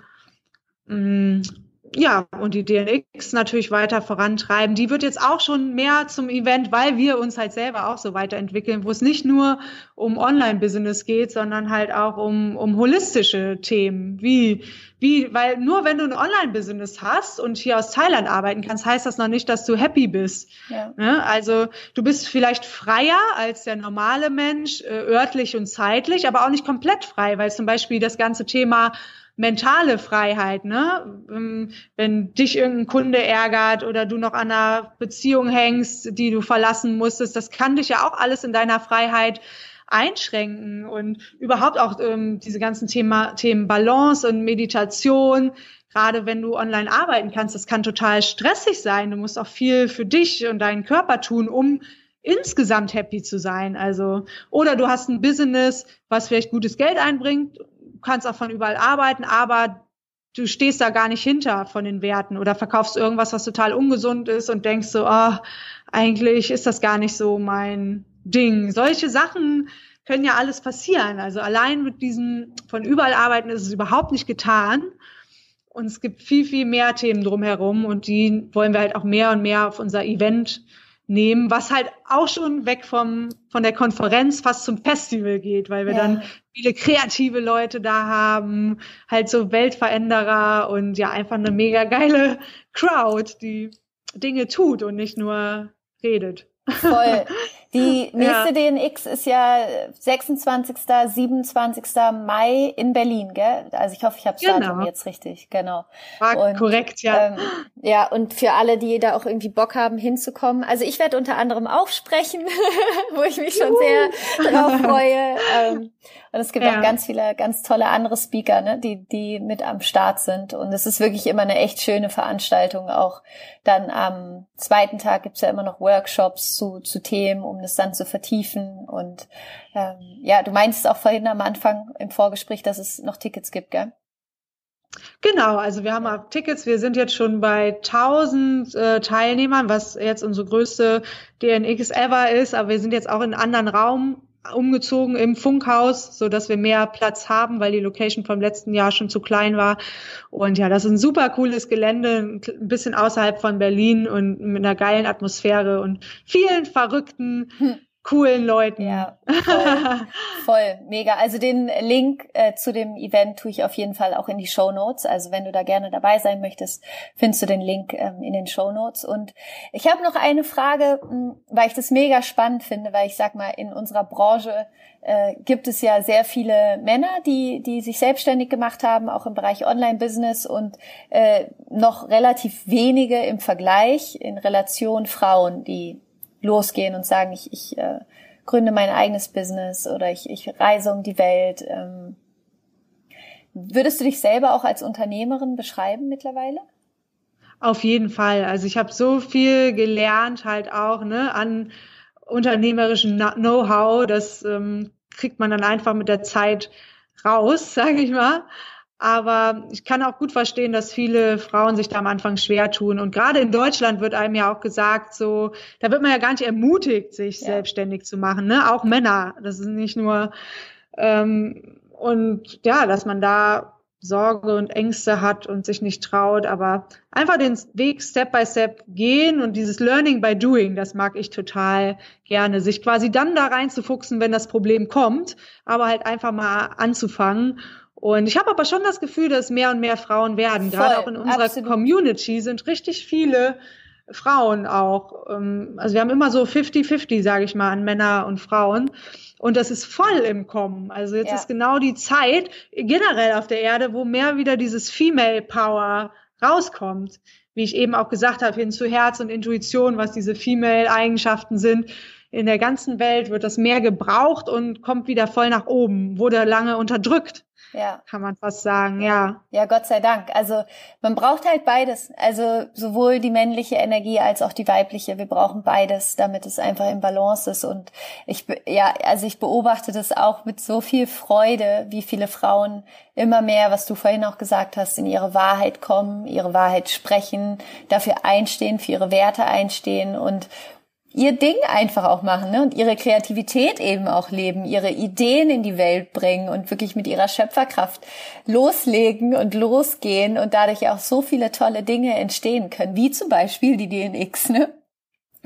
[SPEAKER 2] Ja, und die DNX natürlich weiter vorantreiben. Die wird jetzt auch schon mehr zum Event, weil wir uns halt selber auch so weiterentwickeln, wo es nicht nur um Online-Business geht, sondern halt auch um, um holistische Themen, wie, wie, weil nur wenn du ein Online-Business hast und hier aus Thailand arbeiten kannst, heißt das noch nicht, dass du happy bist. Ja. Ne? Also du bist vielleicht freier als der normale Mensch, äh, örtlich und zeitlich, aber auch nicht komplett frei, weil zum Beispiel das ganze Thema mentale Freiheit, ne? Ähm, wenn dich irgendein Kunde ärgert oder du noch an einer Beziehung hängst, die du verlassen musstest, das kann dich ja auch alles in deiner Freiheit einschränken und überhaupt auch ähm, diese ganzen Thema, Themen Balance und Meditation, gerade wenn du online arbeiten kannst, das kann total stressig sein. Du musst auch viel für dich und deinen Körper tun, um insgesamt happy zu sein. Also, oder du hast ein Business, was vielleicht gutes Geld einbringt, kannst auch von überall arbeiten, aber du stehst da gar nicht hinter von den Werten oder verkaufst irgendwas, was total ungesund ist und denkst so, oh, eigentlich ist das gar nicht so mein Ding. Solche Sachen können ja alles passieren. Also allein mit diesem von überall arbeiten ist es überhaupt nicht getan. Und es gibt viel, viel mehr Themen drumherum und die wollen wir halt auch mehr und mehr auf unser Event nehmen, was halt auch schon weg vom, von der Konferenz fast zum Festival geht, weil wir ja. dann viele kreative Leute da haben, halt so Weltveränderer und ja, einfach eine mega geile Crowd, die Dinge tut und nicht nur redet.
[SPEAKER 1] Voll. *laughs* Die *laughs* nächste ja. DNX ist ja 26., 27. Mai in Berlin, gell? Also ich hoffe, ich habe das genau. Datum jetzt richtig, genau.
[SPEAKER 2] War und, korrekt, ja. Ähm,
[SPEAKER 1] ja, und für alle, die da auch irgendwie Bock haben, hinzukommen. Also ich werde unter anderem auch sprechen, *laughs* wo ich mich schon sehr drauf *laughs* freue. Ähm, und es gibt ja. auch ganz viele, ganz tolle andere Speaker, ne, die, die mit am Start sind. Und es ist wirklich immer eine echt schöne Veranstaltung. Auch dann am zweiten Tag gibt's ja immer noch Workshops zu, zu Themen, um das dann zu vertiefen. Und ähm, ja, du meinst auch vorhin am Anfang im Vorgespräch, dass es noch Tickets gibt, gell?
[SPEAKER 2] Genau, also wir haben auch Tickets. Wir sind jetzt schon bei 1000 äh, Teilnehmern, was jetzt unsere größte DNX ever ist. Aber wir sind jetzt auch in anderen Raum umgezogen im Funkhaus, so dass wir mehr Platz haben, weil die Location vom letzten Jahr schon zu klein war. Und ja, das ist ein super cooles Gelände, ein bisschen außerhalb von Berlin und mit einer geilen Atmosphäre und vielen verrückten hm coolen Leuten.
[SPEAKER 1] Ja, voll, voll, mega. Also den Link äh, zu dem Event tue ich auf jeden Fall auch in die Show Notes. Also wenn du da gerne dabei sein möchtest, findest du den Link ähm, in den Show Notes. Und ich habe noch eine Frage, hm, weil ich das mega spannend finde, weil ich sag mal, in unserer Branche äh, gibt es ja sehr viele Männer, die, die sich selbstständig gemacht haben, auch im Bereich Online-Business und äh, noch relativ wenige im Vergleich in Relation Frauen, die losgehen und sagen, ich, ich äh, gründe mein eigenes Business oder ich, ich reise um die Welt. Ähm, würdest du dich selber auch als Unternehmerin beschreiben mittlerweile?
[SPEAKER 2] Auf jeden Fall. Also ich habe so viel gelernt halt auch ne, an unternehmerischen Know-how. Das ähm, kriegt man dann einfach mit der Zeit raus, *laughs* sage ich mal. Aber ich kann auch gut verstehen, dass viele Frauen sich da am Anfang schwer tun. Und gerade in Deutschland wird einem ja auch gesagt, so, da wird man ja gar nicht ermutigt, sich ja. selbstständig zu machen, ne? Auch Männer. Das ist nicht nur, ähm, und ja, dass man da Sorge und Ängste hat und sich nicht traut, aber einfach den Weg Step by Step gehen und dieses Learning by Doing, das mag ich total gerne, sich quasi dann da reinzufuchsen, wenn das Problem kommt, aber halt einfach mal anzufangen und ich habe aber schon das Gefühl, dass mehr und mehr Frauen werden. Voll, Gerade auch in unserer absolut. Community sind richtig viele Frauen auch. Ähm, also wir haben immer so 50-50, sage ich mal, an Männer und Frauen. Und das ist voll im Kommen. Also jetzt ja. ist genau die Zeit generell auf der Erde, wo mehr wieder dieses Female Power rauskommt. Wie ich eben auch gesagt habe, hin zu Herz und Intuition, was diese Female Eigenschaften sind. In der ganzen Welt wird das mehr gebraucht und kommt wieder voll nach oben, wurde lange unterdrückt ja. kann man fast sagen, ja.
[SPEAKER 1] Ja, Gott sei Dank. Also man braucht halt beides. Also sowohl die männliche Energie als auch die weibliche. Wir brauchen beides, damit es einfach im Balance ist. Und ich, ja, also ich beobachte das auch mit so viel Freude, wie viele Frauen immer mehr, was du vorhin auch gesagt hast, in ihre Wahrheit kommen, ihre Wahrheit sprechen, dafür einstehen, für ihre Werte einstehen und ihr Ding einfach auch machen ne? und ihre Kreativität eben auch leben, ihre Ideen in die Welt bringen und wirklich mit ihrer Schöpferkraft loslegen und losgehen und dadurch auch so viele tolle Dinge entstehen können, wie zum Beispiel die DNX, ne?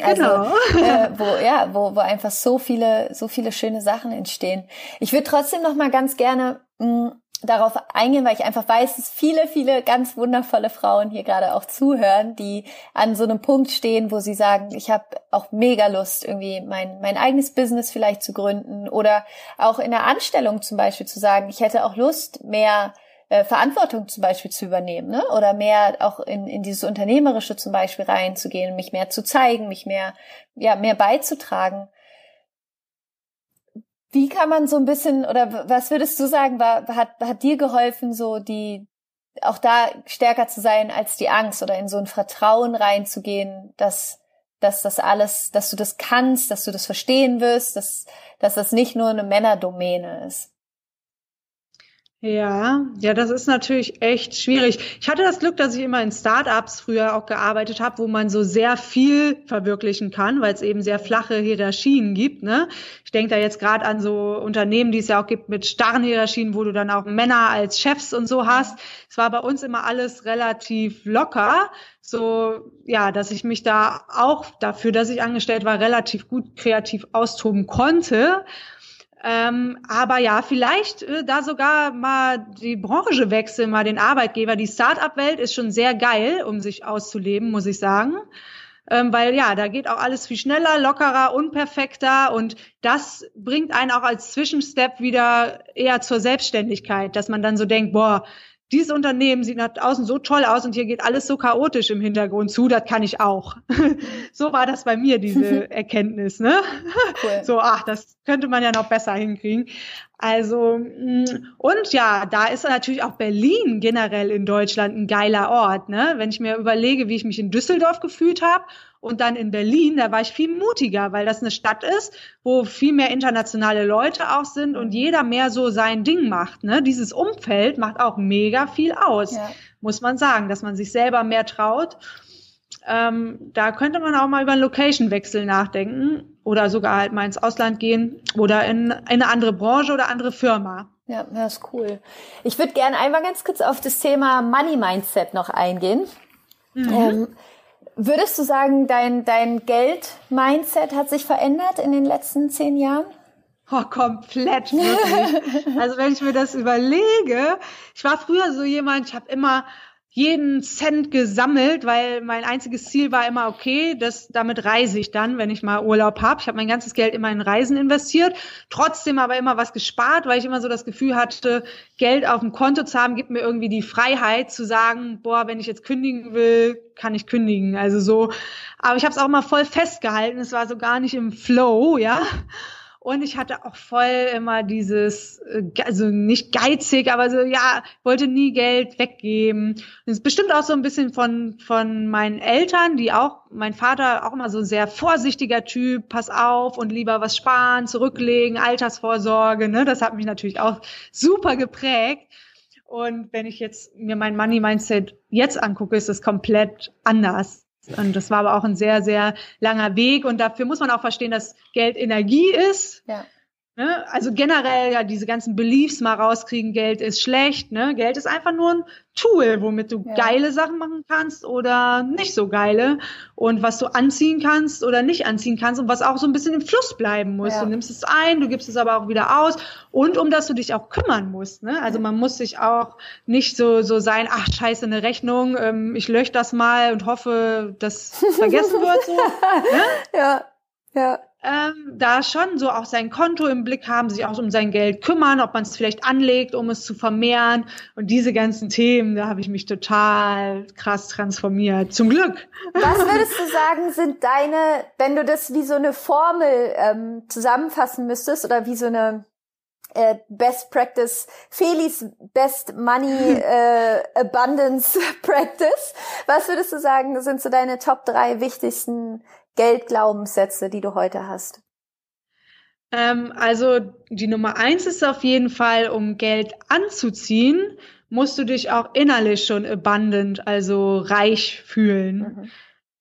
[SPEAKER 1] Also, genau. äh, *laughs* wo, ja, wo, wo einfach so viele, so viele schöne Sachen entstehen. Ich würde trotzdem noch mal ganz gerne mh, mm, darauf eingehen, weil ich einfach weiß, dass viele, viele ganz wundervolle Frauen hier gerade auch zuhören, die an so einem Punkt stehen, wo sie sagen, ich habe auch mega Lust, irgendwie mein, mein eigenes Business vielleicht zu gründen oder auch in der Anstellung zum Beispiel zu sagen, ich hätte auch Lust, mehr äh, Verantwortung zum Beispiel zu übernehmen, ne? Oder mehr auch in, in dieses Unternehmerische zum Beispiel reinzugehen, mich mehr zu zeigen, mich mehr, ja, mehr beizutragen. Wie kann man so ein bisschen, oder was würdest du sagen, war, hat, hat dir geholfen, so die, auch da stärker zu sein als die Angst oder in so ein Vertrauen reinzugehen, dass, dass das alles, dass du das kannst, dass du das verstehen wirst, dass, dass das nicht nur eine Männerdomäne ist?
[SPEAKER 2] Ja, ja, das ist natürlich echt schwierig. Ich hatte das Glück, dass ich immer in Startups früher auch gearbeitet habe, wo man so sehr viel verwirklichen kann, weil es eben sehr flache Hierarchien gibt. Ne? Ich denke da jetzt gerade an so Unternehmen, die es ja auch gibt mit starren Hierarchien, wo du dann auch Männer als Chefs und so hast. Es war bei uns immer alles relativ locker, so ja, dass ich mich da auch dafür, dass ich angestellt war, relativ gut kreativ austoben konnte. Ähm, aber ja, vielleicht äh, da sogar mal die Branche wechseln, mal den Arbeitgeber. Die Start-up-Welt ist schon sehr geil, um sich auszuleben, muss ich sagen. Ähm, weil ja, da geht auch alles viel schneller, lockerer, unperfekter und das bringt einen auch als Zwischenstep wieder eher zur Selbstständigkeit, dass man dann so denkt, boah, dieses Unternehmen sieht nach außen so toll aus und hier geht alles so chaotisch im Hintergrund zu, das kann ich auch. *laughs* so war das bei mir, diese *laughs* Erkenntnis, ne? Cool. So, ach, das könnte man ja noch besser hinkriegen. Also, mm, und ja, da ist natürlich auch Berlin generell in Deutschland ein geiler Ort, ne? Wenn ich mir überlege, wie ich mich in Düsseldorf gefühlt habe und dann in Berlin, da war ich viel mutiger, weil das eine Stadt ist, wo viel mehr internationale Leute auch sind und jeder mehr so sein Ding macht. Ne? Dieses Umfeld macht auch mega viel aus, ja. muss man sagen, dass man sich selber mehr traut. Ähm, da könnte man auch mal über einen Location-Wechsel nachdenken oder sogar halt mal ins Ausland gehen oder in, in eine andere Branche oder andere Firma.
[SPEAKER 1] Ja, das ist cool. Ich würde gerne einmal ganz kurz auf das Thema Money Mindset noch eingehen. Mhm. Ähm, Würdest du sagen, dein, dein Geld-Mindset hat sich verändert in den letzten zehn Jahren?
[SPEAKER 2] Oh, komplett, wirklich. *laughs* also wenn ich mir das überlege, ich war früher so jemand, ich habe immer jeden Cent gesammelt, weil mein einziges Ziel war immer, okay, das, damit reise ich dann, wenn ich mal Urlaub habe. Ich habe mein ganzes Geld immer in Reisen investiert, trotzdem aber immer was gespart, weil ich immer so das Gefühl hatte, Geld auf dem Konto zu haben, gibt mir irgendwie die Freiheit zu sagen, boah, wenn ich jetzt kündigen will, kann ich kündigen. Also so, aber ich habe es auch immer voll festgehalten, es war so gar nicht im Flow, ja. Und ich hatte auch voll immer dieses, äh, also nicht geizig, aber so, ja, wollte nie Geld weggeben. Das ist bestimmt auch so ein bisschen von, von meinen Eltern, die auch, mein Vater auch immer so ein sehr vorsichtiger Typ, pass auf und lieber was sparen, zurücklegen, Altersvorsorge, ne, das hat mich natürlich auch super geprägt. Und wenn ich jetzt mir mein Money Mindset jetzt angucke, ist es komplett anders. Und das war aber auch ein sehr, sehr langer Weg. Und dafür muss man auch verstehen, dass Geld Energie ist. Ja. Ne? Also generell ja diese ganzen Beliefs mal rauskriegen, Geld ist schlecht. Ne? Geld ist einfach nur ein Tool, womit du ja. geile Sachen machen kannst oder nicht so geile. Und was du anziehen kannst oder nicht anziehen kannst und was auch so ein bisschen im Fluss bleiben muss. Ja. Du nimmst es ein, du gibst es aber auch wieder aus. Und um das du dich auch kümmern musst. Ne? Also man muss sich auch nicht so, so sein, ach scheiße, eine Rechnung, ähm, ich lösche das mal und hoffe, dass *laughs* vergessen wird. So, ne?
[SPEAKER 1] Ja, ja
[SPEAKER 2] ähm, da schon so auch sein Konto im Blick haben, sich auch um sein Geld kümmern, ob man es vielleicht anlegt, um es zu vermehren. Und diese ganzen Themen, da habe ich mich total krass transformiert. Zum Glück.
[SPEAKER 1] Was *laughs* würdest du sagen, sind deine, wenn du das wie so eine Formel ähm, zusammenfassen müsstest oder wie so eine äh, Best Practice, Felis Best Money *laughs* äh, Abundance *laughs* Practice. Was würdest du sagen, sind so deine Top drei wichtigsten Geldglaubenssätze, die du heute hast?
[SPEAKER 2] Ähm, also die Nummer eins ist auf jeden Fall, um Geld anzuziehen, musst du dich auch innerlich schon abundant, also reich fühlen. Mhm.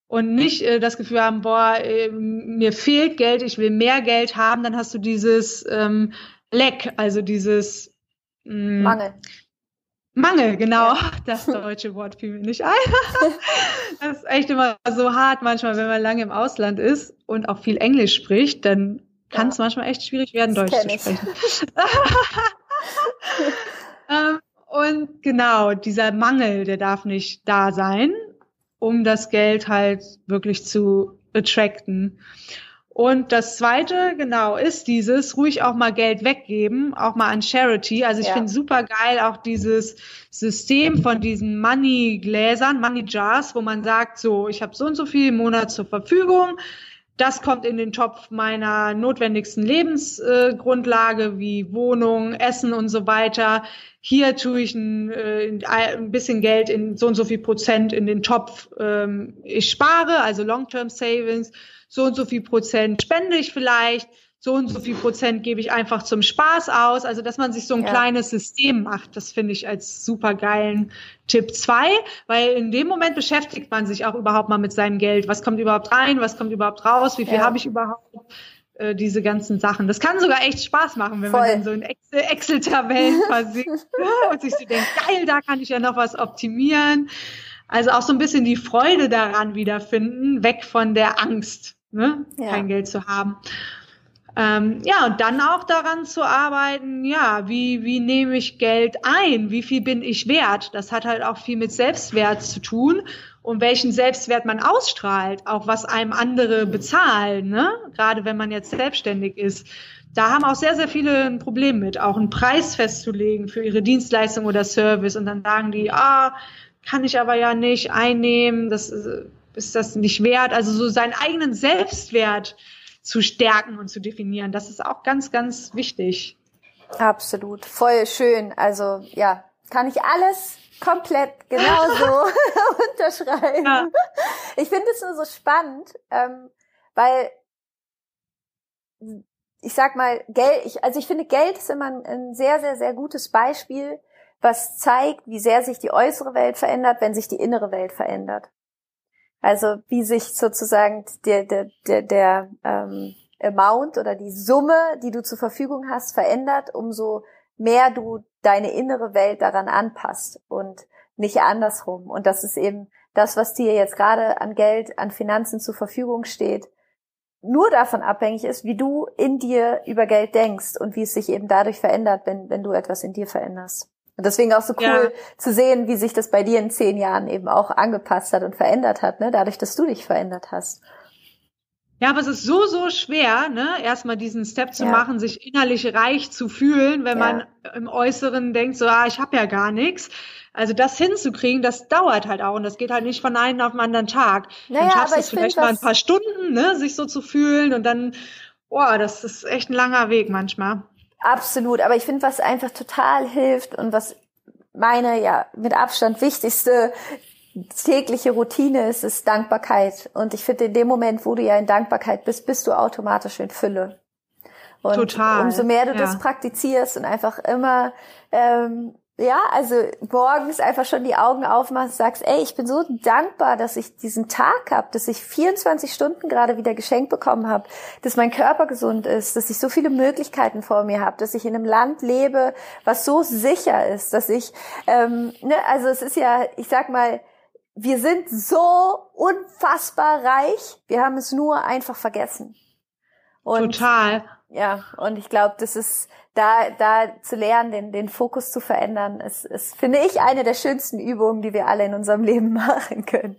[SPEAKER 2] Und nicht äh, das Gefühl haben, boah, äh, mir fehlt Geld, ich will mehr Geld haben, dann hast du dieses ähm, Leck, also dieses
[SPEAKER 1] mh, mm, Mangel.
[SPEAKER 2] Mangel, genau. Ja. Das deutsche Wort fiel mir nicht ein. *laughs* das ist echt immer so hart manchmal, wenn man lange im Ausland ist und auch viel Englisch spricht, dann kann ja. es manchmal echt schwierig werden, das Deutsch zu sprechen. *laughs* ähm, und genau, dieser Mangel, der darf nicht da sein, um das Geld halt wirklich zu attracten. Und das zweite, genau, ist dieses ruhig auch mal Geld weggeben, auch mal an Charity. Also ich ja. finde super geil auch dieses System von diesen Money-Gläsern, Money-Jars, wo man sagt, so, ich habe so und so viel im Monat zur Verfügung. Das kommt in den Topf meiner notwendigsten Lebensgrundlage äh, wie Wohnung, Essen und so weiter. Hier tue ich ein, äh, ein bisschen Geld in so und so viel Prozent in den Topf. Ähm, ich spare, also Long-Term Savings so und so viel Prozent spende ich vielleicht, so und so viel Prozent gebe ich einfach zum Spaß aus. Also, dass man sich so ein ja. kleines System macht, das finde ich als super geilen Tipp zwei, weil in dem Moment beschäftigt man sich auch überhaupt mal mit seinem Geld. Was kommt überhaupt rein? Was kommt überhaupt raus? Wie viel ja. habe ich überhaupt? Äh, diese ganzen Sachen. Das kann sogar echt Spaß machen, wenn Voll. man dann so in Excel-Tabellen *laughs* versinkt und sich so denkt, geil, da kann ich ja noch was optimieren. Also auch so ein bisschen die Freude daran wiederfinden, weg von der Angst ne? Ja. kein Geld zu haben. Ähm, ja, und dann auch daran zu arbeiten, ja, wie, wie nehme ich Geld ein? Wie viel bin ich wert? Das hat halt auch viel mit Selbstwert zu tun und welchen Selbstwert man ausstrahlt, auch was einem andere bezahlen, ne? Gerade wenn man jetzt selbstständig ist. Da haben auch sehr, sehr viele ein Problem mit, auch einen Preis festzulegen für ihre Dienstleistung oder Service und dann sagen die, ah, kann ich aber ja nicht einnehmen, das ist das nicht wert? Also so seinen eigenen Selbstwert zu stärken und zu definieren, das ist auch ganz, ganz wichtig.
[SPEAKER 1] Absolut, voll schön. Also ja, kann ich alles komplett genauso *laughs* *laughs* unterschreiben. Ja. Ich finde es nur so spannend, ähm, weil ich sag mal, Geld, ich, also ich finde, Geld ist immer ein, ein sehr, sehr, sehr gutes Beispiel, was zeigt, wie sehr sich die äußere Welt verändert, wenn sich die innere Welt verändert. Also wie sich sozusagen der, der, der, der ähm, Amount oder die Summe, die du zur Verfügung hast, verändert, umso mehr du deine innere Welt daran anpasst und nicht andersrum. Und das ist eben das, was dir jetzt gerade an Geld, an Finanzen zur Verfügung steht, nur davon abhängig ist, wie du in dir über Geld denkst und wie es sich eben dadurch verändert, wenn, wenn du etwas in dir veränderst. Und deswegen auch so cool ja. zu sehen, wie sich das bei dir in zehn Jahren eben auch angepasst hat und verändert hat, ne? dadurch, dass du dich verändert hast.
[SPEAKER 2] Ja, aber es ist so, so schwer, ne, erstmal diesen Step zu ja. machen, sich innerlich reich zu fühlen, wenn ja. man im Äußeren denkt, so, ah, ich habe ja gar nichts. Also das hinzukriegen, das dauert halt auch und das geht halt nicht von einem auf den anderen Tag. Naja, dann schaffst du es vielleicht mal ein paar Stunden, ne, sich so zu fühlen und dann, boah, das ist echt ein langer Weg manchmal.
[SPEAKER 1] Absolut, aber ich finde, was einfach total hilft und was meine ja mit Abstand wichtigste tägliche Routine ist, ist Dankbarkeit. Und ich finde, in dem Moment, wo du ja in Dankbarkeit bist, bist du automatisch in Fülle. Und Total. umso mehr du ja. das praktizierst und einfach immer ähm, ja, also morgens einfach schon die Augen aufmachst, sagst, ey, ich bin so dankbar, dass ich diesen Tag habe, dass ich 24 Stunden gerade wieder geschenkt bekommen habe, dass mein Körper gesund ist, dass ich so viele Möglichkeiten vor mir habe, dass ich in einem Land lebe, was so sicher ist, dass ich, ähm, ne, also es ist ja, ich sag mal, wir sind so unfassbar reich, wir haben es nur einfach vergessen.
[SPEAKER 2] Und, Total.
[SPEAKER 1] Ja, und ich glaube, das ist da, da zu lernen, den, den Fokus zu verändern, ist, ist, finde ich, eine der schönsten Übungen, die wir alle in unserem Leben *laughs* machen können.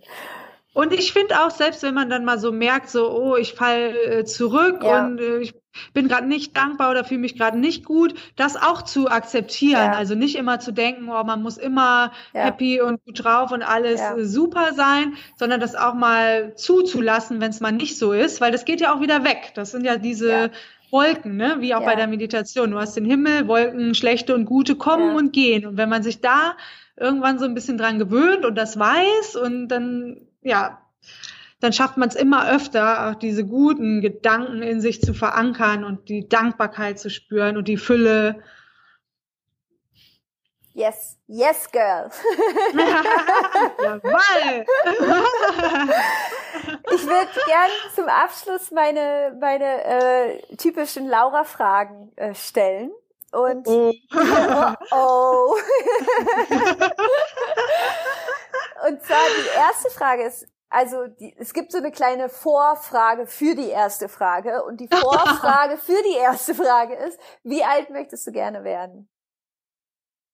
[SPEAKER 2] Und ich finde auch, selbst wenn man dann mal so merkt, so, oh, ich fall äh, zurück ja. und äh, ich bin gerade nicht dankbar oder fühle mich gerade nicht gut, das auch zu akzeptieren. Ja. Also nicht immer zu denken, oh, man muss immer ja. happy und gut drauf und alles äh, super sein, sondern das auch mal zuzulassen, wenn es mal nicht so ist, weil das geht ja auch wieder weg. Das sind ja diese Wolken, ne? wie auch ja. bei der Meditation. Du hast den Himmel, Wolken, schlechte und gute kommen ja. und gehen. Und wenn man sich da irgendwann so ein bisschen dran gewöhnt und das weiß und dann, ja, dann schafft man es immer öfter, auch diese guten Gedanken in sich zu verankern und die Dankbarkeit zu spüren und die Fülle
[SPEAKER 1] Yes, yes, girl. *laughs*
[SPEAKER 2] Jawoll. *laughs*
[SPEAKER 1] ich würde gern zum Abschluss meine meine äh, typischen Laura-Fragen äh, stellen. Und oh. *laughs* oh. *laughs* Und zwar die erste Frage ist, also die, es gibt so eine kleine Vorfrage für die erste Frage und die *laughs* Vorfrage für die erste Frage ist, wie alt möchtest du gerne werden?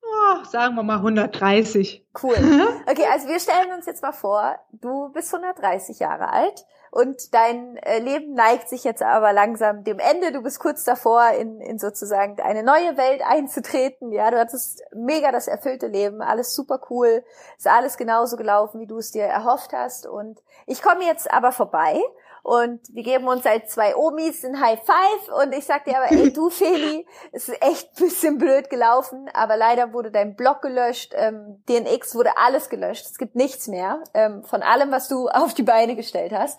[SPEAKER 2] Oh, sagen wir mal 130.
[SPEAKER 1] Cool. *laughs* Okay, also wir stellen uns jetzt mal vor, du bist 130 Jahre alt und dein äh, Leben neigt sich jetzt aber langsam dem Ende. Du bist kurz davor, in, in sozusagen eine neue Welt einzutreten. Ja, du hattest mega das erfüllte Leben, alles super cool, ist alles genauso gelaufen, wie du es dir erhofft hast. Und ich komme jetzt aber vorbei und wir geben uns als zwei Omis ein High Five. Und ich sag dir aber, ey du *laughs* Feli, es ist echt ein bisschen blöd gelaufen, aber leider wurde dein Blog gelöscht, ähm, DNX wurde alles gelöscht, es gibt nichts mehr ähm, von allem, was du *laughs* auf die Beine gestellt hast.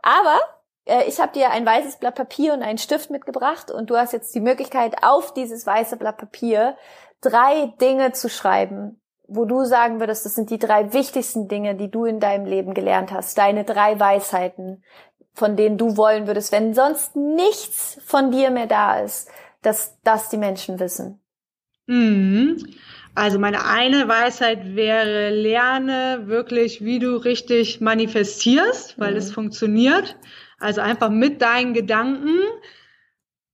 [SPEAKER 1] Aber äh, ich habe dir ein weißes Blatt Papier und einen Stift mitgebracht. Und du hast jetzt die Möglichkeit, auf dieses weiße Blatt Papier drei Dinge zu schreiben, wo du sagen würdest, das sind die drei wichtigsten Dinge, die du in deinem Leben gelernt hast, deine drei Weisheiten, von denen du wollen würdest, wenn sonst nichts von dir mehr da ist, dass das die Menschen wissen?
[SPEAKER 2] Mhm. Also meine eine Weisheit wäre, lerne wirklich, wie du richtig manifestierst, weil mhm. es funktioniert. Also einfach mit deinen Gedanken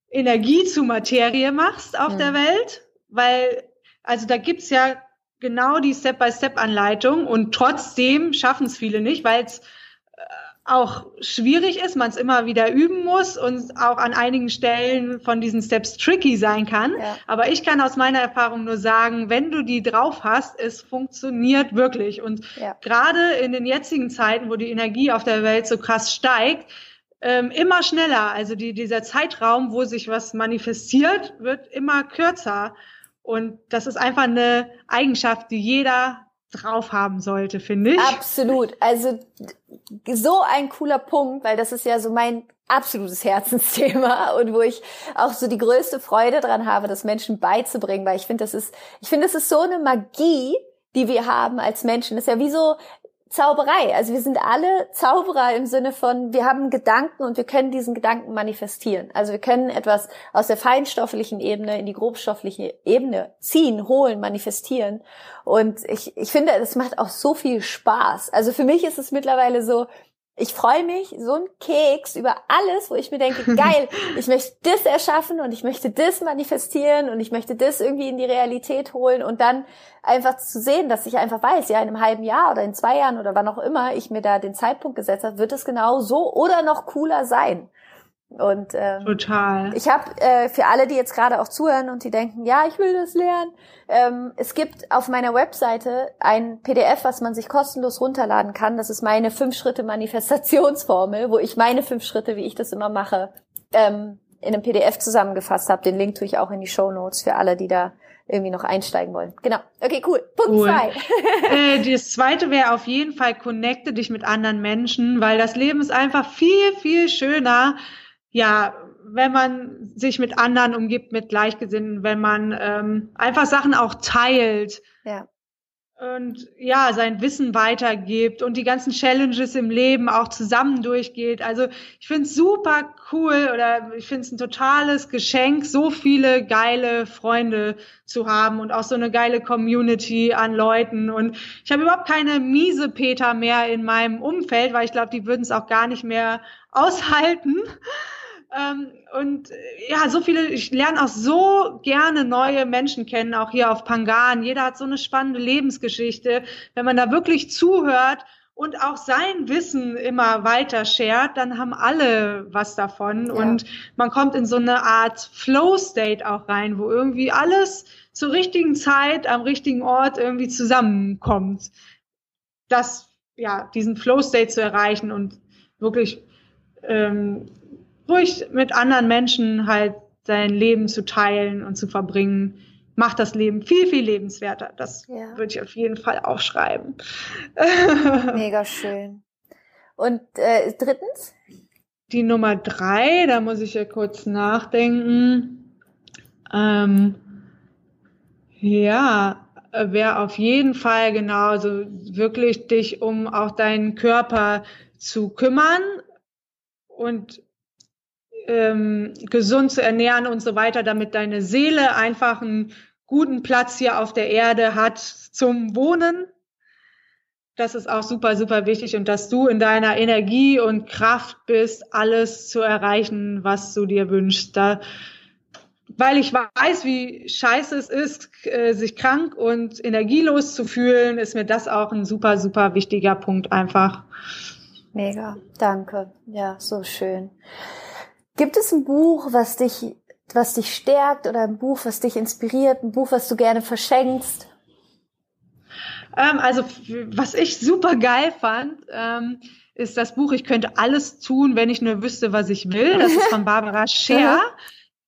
[SPEAKER 2] Energie zu Materie machst auf mhm. der Welt, weil also da gibt's ja genau die Step-by-Step-Anleitung und trotzdem schaffen es viele nicht, weil es auch schwierig ist, man es immer wieder üben muss und auch an einigen Stellen von diesen Steps tricky sein kann. Ja. Aber ich kann aus meiner Erfahrung nur sagen, wenn du die drauf hast, es funktioniert wirklich. Und ja. gerade in den jetzigen Zeiten, wo die Energie auf der Welt so krass steigt, ähm, immer schneller. Also die, dieser Zeitraum, wo sich was manifestiert, wird immer kürzer. Und das ist einfach eine Eigenschaft, die jeder drauf haben sollte, finde ich.
[SPEAKER 1] Absolut. Also so ein cooler Punkt, weil das ist ja so mein absolutes Herzensthema *laughs* und wo ich auch so die größte Freude dran habe, das Menschen beizubringen, weil ich finde, das ist, ich finde, das ist so eine Magie, die wir haben als Menschen. Das ist ja wie so, Zauberei. Also wir sind alle Zauberer im Sinne von, wir haben Gedanken und wir können diesen Gedanken manifestieren. Also wir können etwas aus der feinstofflichen Ebene in die grobstoffliche Ebene ziehen, holen, manifestieren. Und ich, ich finde, das macht auch so viel Spaß. Also für mich ist es mittlerweile so, ich freue mich so ein Keks über alles, wo ich mir denke, *laughs* geil, ich möchte das erschaffen und ich möchte das manifestieren und ich möchte das irgendwie in die Realität holen und dann einfach zu sehen, dass ich einfach weiß, ja, in einem halben Jahr oder in zwei Jahren oder wann auch immer ich mir da den Zeitpunkt gesetzt habe, wird es genau so oder noch cooler sein. Und ähm,
[SPEAKER 2] total.
[SPEAKER 1] Ich habe äh, für alle, die jetzt gerade auch zuhören und die denken, ja, ich will das lernen. Ähm, es gibt auf meiner Webseite ein PDF, was man sich kostenlos runterladen kann. Das ist meine fünf Schritte Manifestationsformel, wo ich meine fünf Schritte, wie ich das immer mache, ähm, in einem PDF zusammengefasst habe. Den Link tue ich auch in die Show Notes für alle, die da irgendwie noch einsteigen wollen. Genau. Okay, cool. Punkt cool. zwei. *laughs*
[SPEAKER 2] äh, das zweite wäre auf jeden Fall connecte dich mit anderen Menschen, weil das Leben ist einfach viel, viel schöner, ja, wenn man sich mit anderen umgibt, mit Gleichgesinnten, wenn man ähm, einfach Sachen auch teilt. Ja. Und ja, sein Wissen weitergibt und die ganzen Challenges im Leben auch zusammen durchgeht. Also ich finde es super cool oder ich finde es ein totales Geschenk, so viele geile Freunde zu haben und auch so eine geile Community an Leuten. Und ich habe überhaupt keine miese Peter mehr in meinem Umfeld, weil ich glaube, die würden es auch gar nicht mehr aushalten. Ähm, und äh, ja, so viele, ich lerne auch so gerne neue Menschen kennen, auch hier auf Pangan. Jeder hat so eine spannende Lebensgeschichte. Wenn man da wirklich zuhört und auch sein Wissen immer weiter shared, dann haben alle was davon. Ja. Und man kommt in so eine Art Flow-State auch rein, wo irgendwie alles zur richtigen Zeit am richtigen Ort irgendwie zusammenkommt. Das, ja, diesen Flow-State zu erreichen und wirklich ähm, ruhig mit anderen Menschen halt sein Leben zu teilen und zu verbringen, macht das Leben viel, viel lebenswerter. Das ja. würde ich auf jeden Fall auch schreiben. *laughs*
[SPEAKER 1] Mega schön. Und äh, drittens?
[SPEAKER 2] Die Nummer drei, da muss ich ja kurz nachdenken. Ähm, ja, wäre auf jeden Fall genauso wirklich dich um auch deinen Körper zu kümmern und ähm, gesund zu ernähren und so weiter, damit deine Seele einfach einen guten Platz hier auf der Erde hat zum Wohnen. Das ist auch super, super wichtig und dass du in deiner Energie und Kraft bist, alles zu erreichen, was du dir wünschst. Da, weil ich weiß, wie scheiße es ist, äh, sich krank und energielos zu fühlen, ist mir das auch ein super, super wichtiger Punkt einfach.
[SPEAKER 1] Mega, danke. Ja, so schön. Gibt es ein Buch, was dich, was dich stärkt oder ein Buch, was dich inspiriert, ein Buch, was du gerne verschenkst?
[SPEAKER 2] Ähm, also, was ich super geil fand, ähm, ist das Buch Ich könnte alles tun, wenn ich nur wüsste, was ich will. Das ist von Barbara *laughs* Scher.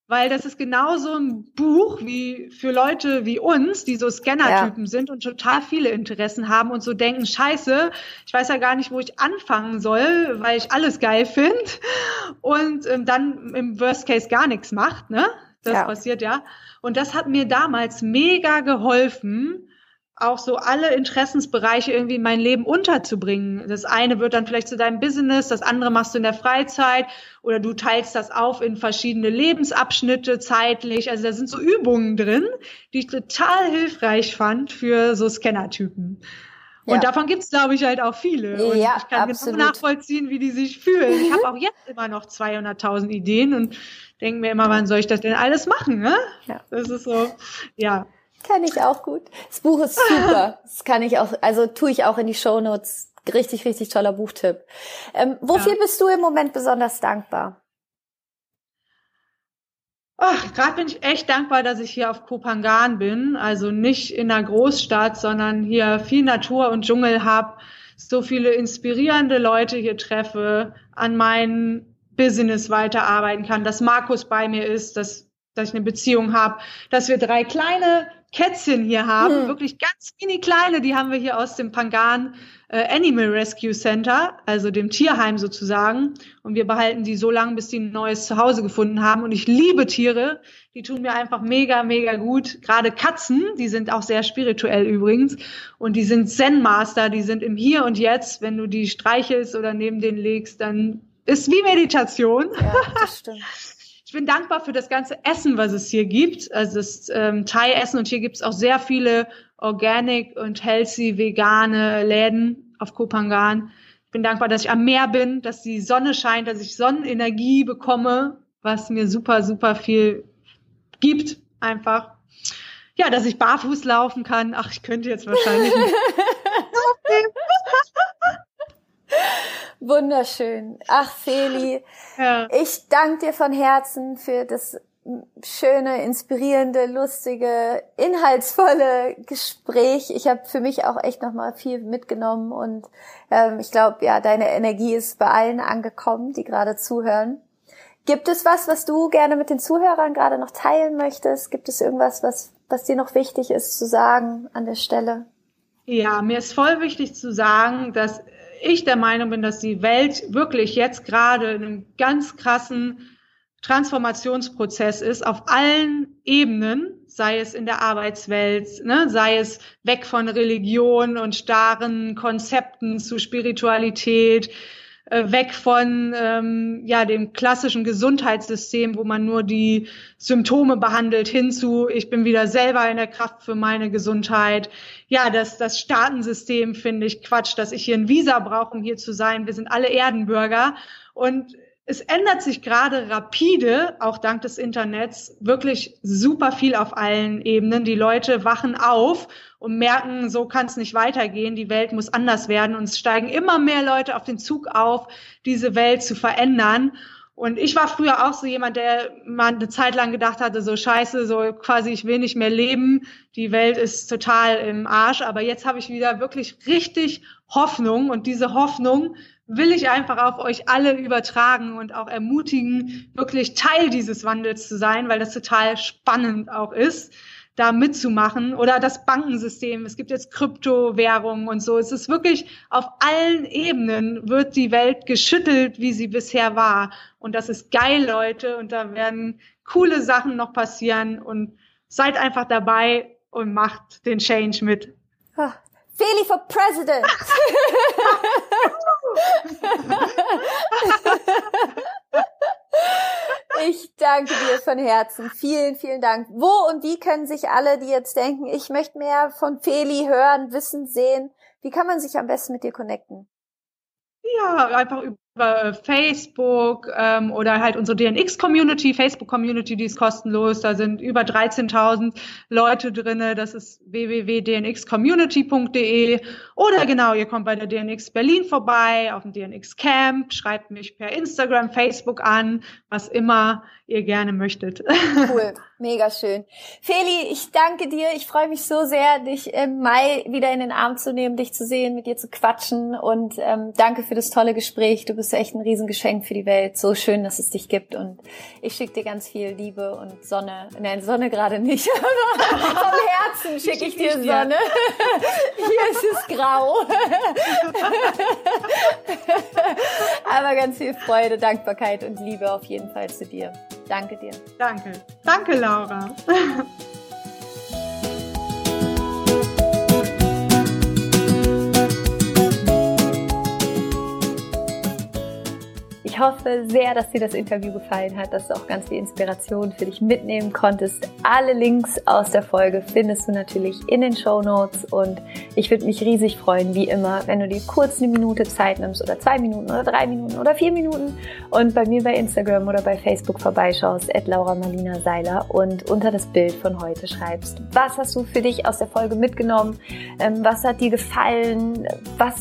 [SPEAKER 2] Weil das ist genauso ein Buch wie für Leute wie uns, die so Scanner-Typen ja. sind und total viele Interessen haben und so denken, scheiße, ich weiß ja gar nicht, wo ich anfangen soll, weil ich alles geil finde und ähm, dann im Worst Case gar nichts macht, ne? Das ja. passiert ja. Und das hat mir damals mega geholfen, auch so alle Interessensbereiche irgendwie in mein Leben unterzubringen. Das eine wird dann vielleicht zu deinem Business, das andere machst du in der Freizeit oder du teilst das auf in verschiedene Lebensabschnitte zeitlich. Also da sind so Übungen drin, die ich total hilfreich fand für so Scanner-Typen. Und ja. davon gibt's glaube ich, halt auch viele. Und ja, ich kann absolut. genau nachvollziehen, wie die sich fühlen. Ich habe auch jetzt immer noch 200.000 Ideen und denke mir immer, wann soll ich das denn alles machen? Ne? Ja. Das ist so, ja.
[SPEAKER 1] Kann ich auch gut. Das Buch ist super. *laughs* Das kann ich auch, also tue ich auch in die Show Notes. Richtig, richtig toller Buchtipp. Ähm, wofür ja. bist du im Moment besonders dankbar?
[SPEAKER 2] Ach, gerade bin ich echt dankbar, dass ich hier auf Kopangan bin. Also nicht in einer Großstadt, sondern hier viel Natur und Dschungel habe, so viele inspirierende Leute hier treffe, an meinem Business weiterarbeiten kann, dass Markus bei mir ist, dass, dass ich eine Beziehung habe, dass wir drei kleine Kätzchen hier haben, hm. wirklich ganz mini kleine, die haben wir hier aus dem Pangan äh, Animal Rescue Center, also dem Tierheim sozusagen. Und wir behalten die so lange, bis die ein neues Zuhause gefunden haben. Und ich liebe Tiere, die tun mir einfach mega, mega gut. Gerade Katzen, die sind auch sehr spirituell übrigens. Und die sind Zen-Master, die sind im Hier und Jetzt. Wenn du die streichelst oder neben denen legst, dann ist wie Meditation. Ja, das stimmt. *laughs* bin dankbar für das ganze Essen, was es hier gibt. Also das ähm, Thai-Essen und hier gibt es auch sehr viele organic und healthy vegane Läden auf Kopangan. Ich bin dankbar, dass ich am Meer bin, dass die Sonne scheint, dass ich Sonnenenergie bekomme, was mir super, super viel gibt einfach. Ja, dass ich barfuß laufen kann. Ach, ich könnte jetzt wahrscheinlich. *laughs*
[SPEAKER 1] Wunderschön. Ach, Feli, *laughs* ja. ich danke dir von Herzen für das schöne, inspirierende, lustige, inhaltsvolle Gespräch. Ich habe für mich auch echt nochmal viel mitgenommen und ähm, ich glaube, ja, deine Energie ist bei allen angekommen, die gerade zuhören. Gibt es was, was du gerne mit den Zuhörern gerade noch teilen möchtest? Gibt es irgendwas, was, was dir noch wichtig ist zu sagen an der Stelle?
[SPEAKER 2] Ja, mir ist voll wichtig zu sagen, dass ich der Meinung bin, dass die Welt wirklich jetzt gerade in einem ganz krassen Transformationsprozess ist auf allen Ebenen, sei es in der Arbeitswelt, ne, sei es weg von Religion und starren Konzepten zu Spiritualität, weg von ähm, ja dem klassischen Gesundheitssystem, wo man nur die Symptome behandelt, hinzu ich bin wieder selber in der Kraft für meine Gesundheit. Ja, das das Staatensystem finde ich Quatsch, dass ich hier ein Visa brauche, um hier zu sein. Wir sind alle Erdenbürger und es ändert sich gerade rapide, auch dank des Internets, wirklich super viel auf allen Ebenen. Die Leute wachen auf und merken, so kann es nicht weitergehen, die Welt muss anders werden und es steigen immer mehr Leute auf den Zug auf, diese Welt zu verändern. Und ich war früher auch so jemand, der mal eine Zeit lang gedacht hatte, so scheiße, so quasi, ich will nicht mehr leben, die Welt ist total im Arsch. Aber jetzt habe ich wieder wirklich richtig Hoffnung und diese Hoffnung will ich einfach auf euch alle übertragen und auch ermutigen, wirklich Teil dieses Wandels zu sein, weil das total spannend auch ist, da mitzumachen. Oder das Bankensystem. Es gibt jetzt Kryptowährungen und so. Es ist wirklich auf allen Ebenen wird die Welt geschüttelt, wie sie bisher war. Und das ist geil, Leute. Und da werden coole Sachen noch passieren. Und seid einfach dabei und macht den Change mit.
[SPEAKER 1] Feli for President. Ich danke dir von Herzen. Vielen, vielen Dank. Wo und wie können sich alle, die jetzt denken, ich möchte mehr von Feli hören, wissen, sehen, wie kann man sich am besten mit dir connecten?
[SPEAKER 2] Ja, einfach über über Facebook ähm, oder halt unsere DNX-Community, Facebook-Community, die ist kostenlos. Da sind über 13.000 Leute drinne. Das ist www.dnxcommunity.de oder genau, ihr kommt bei der DNX Berlin vorbei, auf dem DNX Camp, schreibt mich per Instagram, Facebook an, was immer ihr gerne möchtet. *laughs*
[SPEAKER 1] Cool, mega schön. Feli, ich danke dir. Ich freue mich so sehr, dich im Mai wieder in den Arm zu nehmen, dich zu sehen, mit dir zu quatschen und ähm, danke für das tolle Gespräch. Du bist echt ein Riesengeschenk für die Welt. So schön, dass es dich gibt und ich schicke dir ganz viel Liebe und Sonne. Nein, Sonne gerade nicht, *laughs* vom Herzen schicke ich dir Sonne. *laughs* Hier ist es grau. *laughs* aber ganz viel Freude, Dankbarkeit und Liebe auf jeden Fall zu dir. Danke dir.
[SPEAKER 2] Danke. Danke, Laura.
[SPEAKER 1] Ich hoffe sehr, dass dir das Interview gefallen hat, dass du auch ganz viel Inspiration für dich mitnehmen konntest. Alle Links aus der Folge findest du natürlich in den Show Notes und ich würde mich riesig freuen, wie immer, wenn du dir kurz eine Minute Zeit nimmst oder zwei Minuten oder drei Minuten oder vier Minuten und bei mir bei Instagram oder bei Facebook vorbeischaust, at Laura Marlina Seiler und unter das Bild von heute schreibst. Was hast du für dich aus der Folge mitgenommen? Ähm, was hat dir gefallen? Was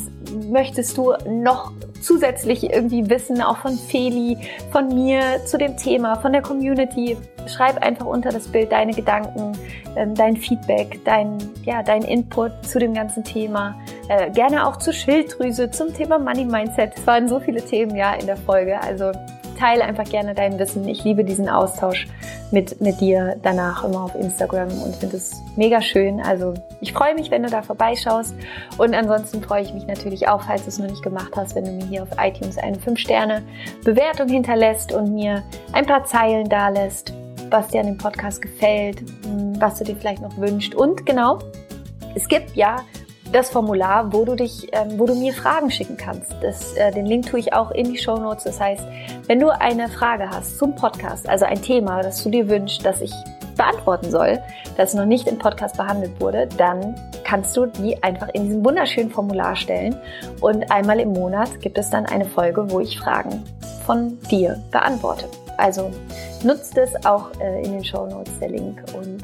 [SPEAKER 1] möchtest du noch zusätzlich irgendwie wissen, auch von Feli, von mir zu dem Thema, von der Community, schreib einfach unter das Bild deine Gedanken, ähm, dein Feedback, dein, ja, dein Input zu dem ganzen Thema. Äh, gerne auch zur Schilddrüse, zum Thema Money Mindset. Es waren so viele Themen ja in der Folge. Also teile einfach gerne dein Wissen. Ich liebe diesen Austausch mit, mit dir danach immer auf Instagram und finde es mega schön. Also ich freue mich, wenn du da vorbeischaust. Und ansonsten freue ich mich natürlich auch, falls du es noch nicht gemacht hast, wenn du mir hier auf iTunes eine 5-Sterne-Bewertung hinterlässt und mir ein paar Zeilen da lässt, was dir an dem Podcast gefällt, was du dir vielleicht noch wünschst. Und genau, es gibt ja das Formular, wo du dich, ähm, wo du mir Fragen schicken kannst. Das, äh, den Link tue ich auch in die Show Notes. Das heißt, wenn du eine Frage hast zum Podcast, also ein Thema, das du dir wünschst, dass ich beantworten soll, das noch nicht im Podcast behandelt wurde, dann kannst du die einfach in diesem wunderschönen Formular stellen. Und einmal im Monat gibt es dann eine Folge, wo ich Fragen von dir beantworte. Also nutzt es auch äh, in den Show Notes der Link. Und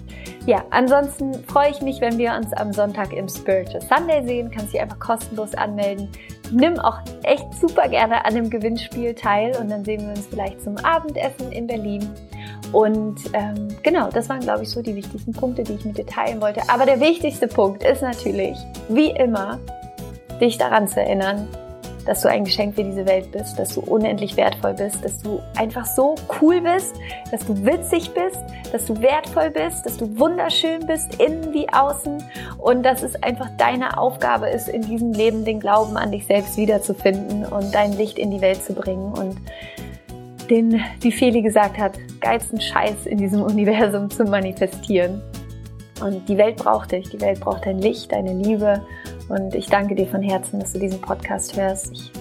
[SPEAKER 1] ja, ansonsten freue ich mich, wenn wir uns am Sonntag im Spiritual Sunday sehen. Kannst dich einfach kostenlos anmelden. Nimm auch echt super gerne an dem Gewinnspiel teil und dann sehen wir uns vielleicht zum Abendessen in Berlin. Und ähm, genau, das waren, glaube ich, so die wichtigsten Punkte, die ich mit dir teilen wollte. Aber der wichtigste Punkt ist natürlich, wie immer, dich daran zu erinnern, dass du ein Geschenk für diese Welt bist, dass du unendlich wertvoll bist, dass du einfach so cool bist, dass du witzig bist, dass du wertvoll bist, dass du wunderschön bist, innen wie außen und dass es einfach deine Aufgabe ist, in diesem Leben den Glauben an dich selbst wiederzufinden und dein Licht in die Welt zu bringen und den, wie Feli gesagt hat, geilsten Scheiß in diesem *laughs* Universum zu manifestieren. Und die Welt braucht dich, die Welt braucht dein Licht, deine Liebe und ich danke dir von Herzen, dass du diesen Podcast hörst. Ich,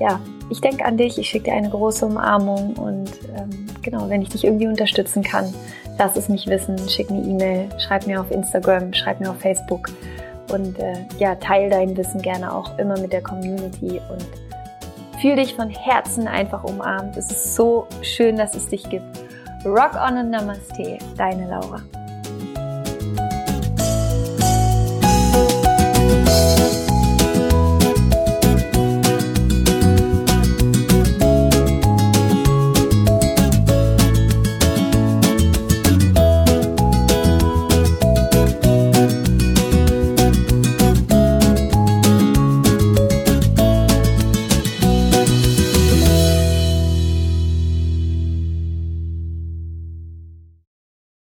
[SPEAKER 1] ja, ich denke an dich, ich schicke dir eine große Umarmung und ähm, genau, wenn ich dich irgendwie unterstützen kann, lass es mich wissen, schick mir E-Mail, schreib mir auf Instagram, schreib mir auf Facebook und äh, ja, teile dein Wissen gerne auch immer mit der Community und fühl dich von Herzen einfach umarmt. Es ist so schön, dass es dich gibt. Rock on und Namaste, deine Laura.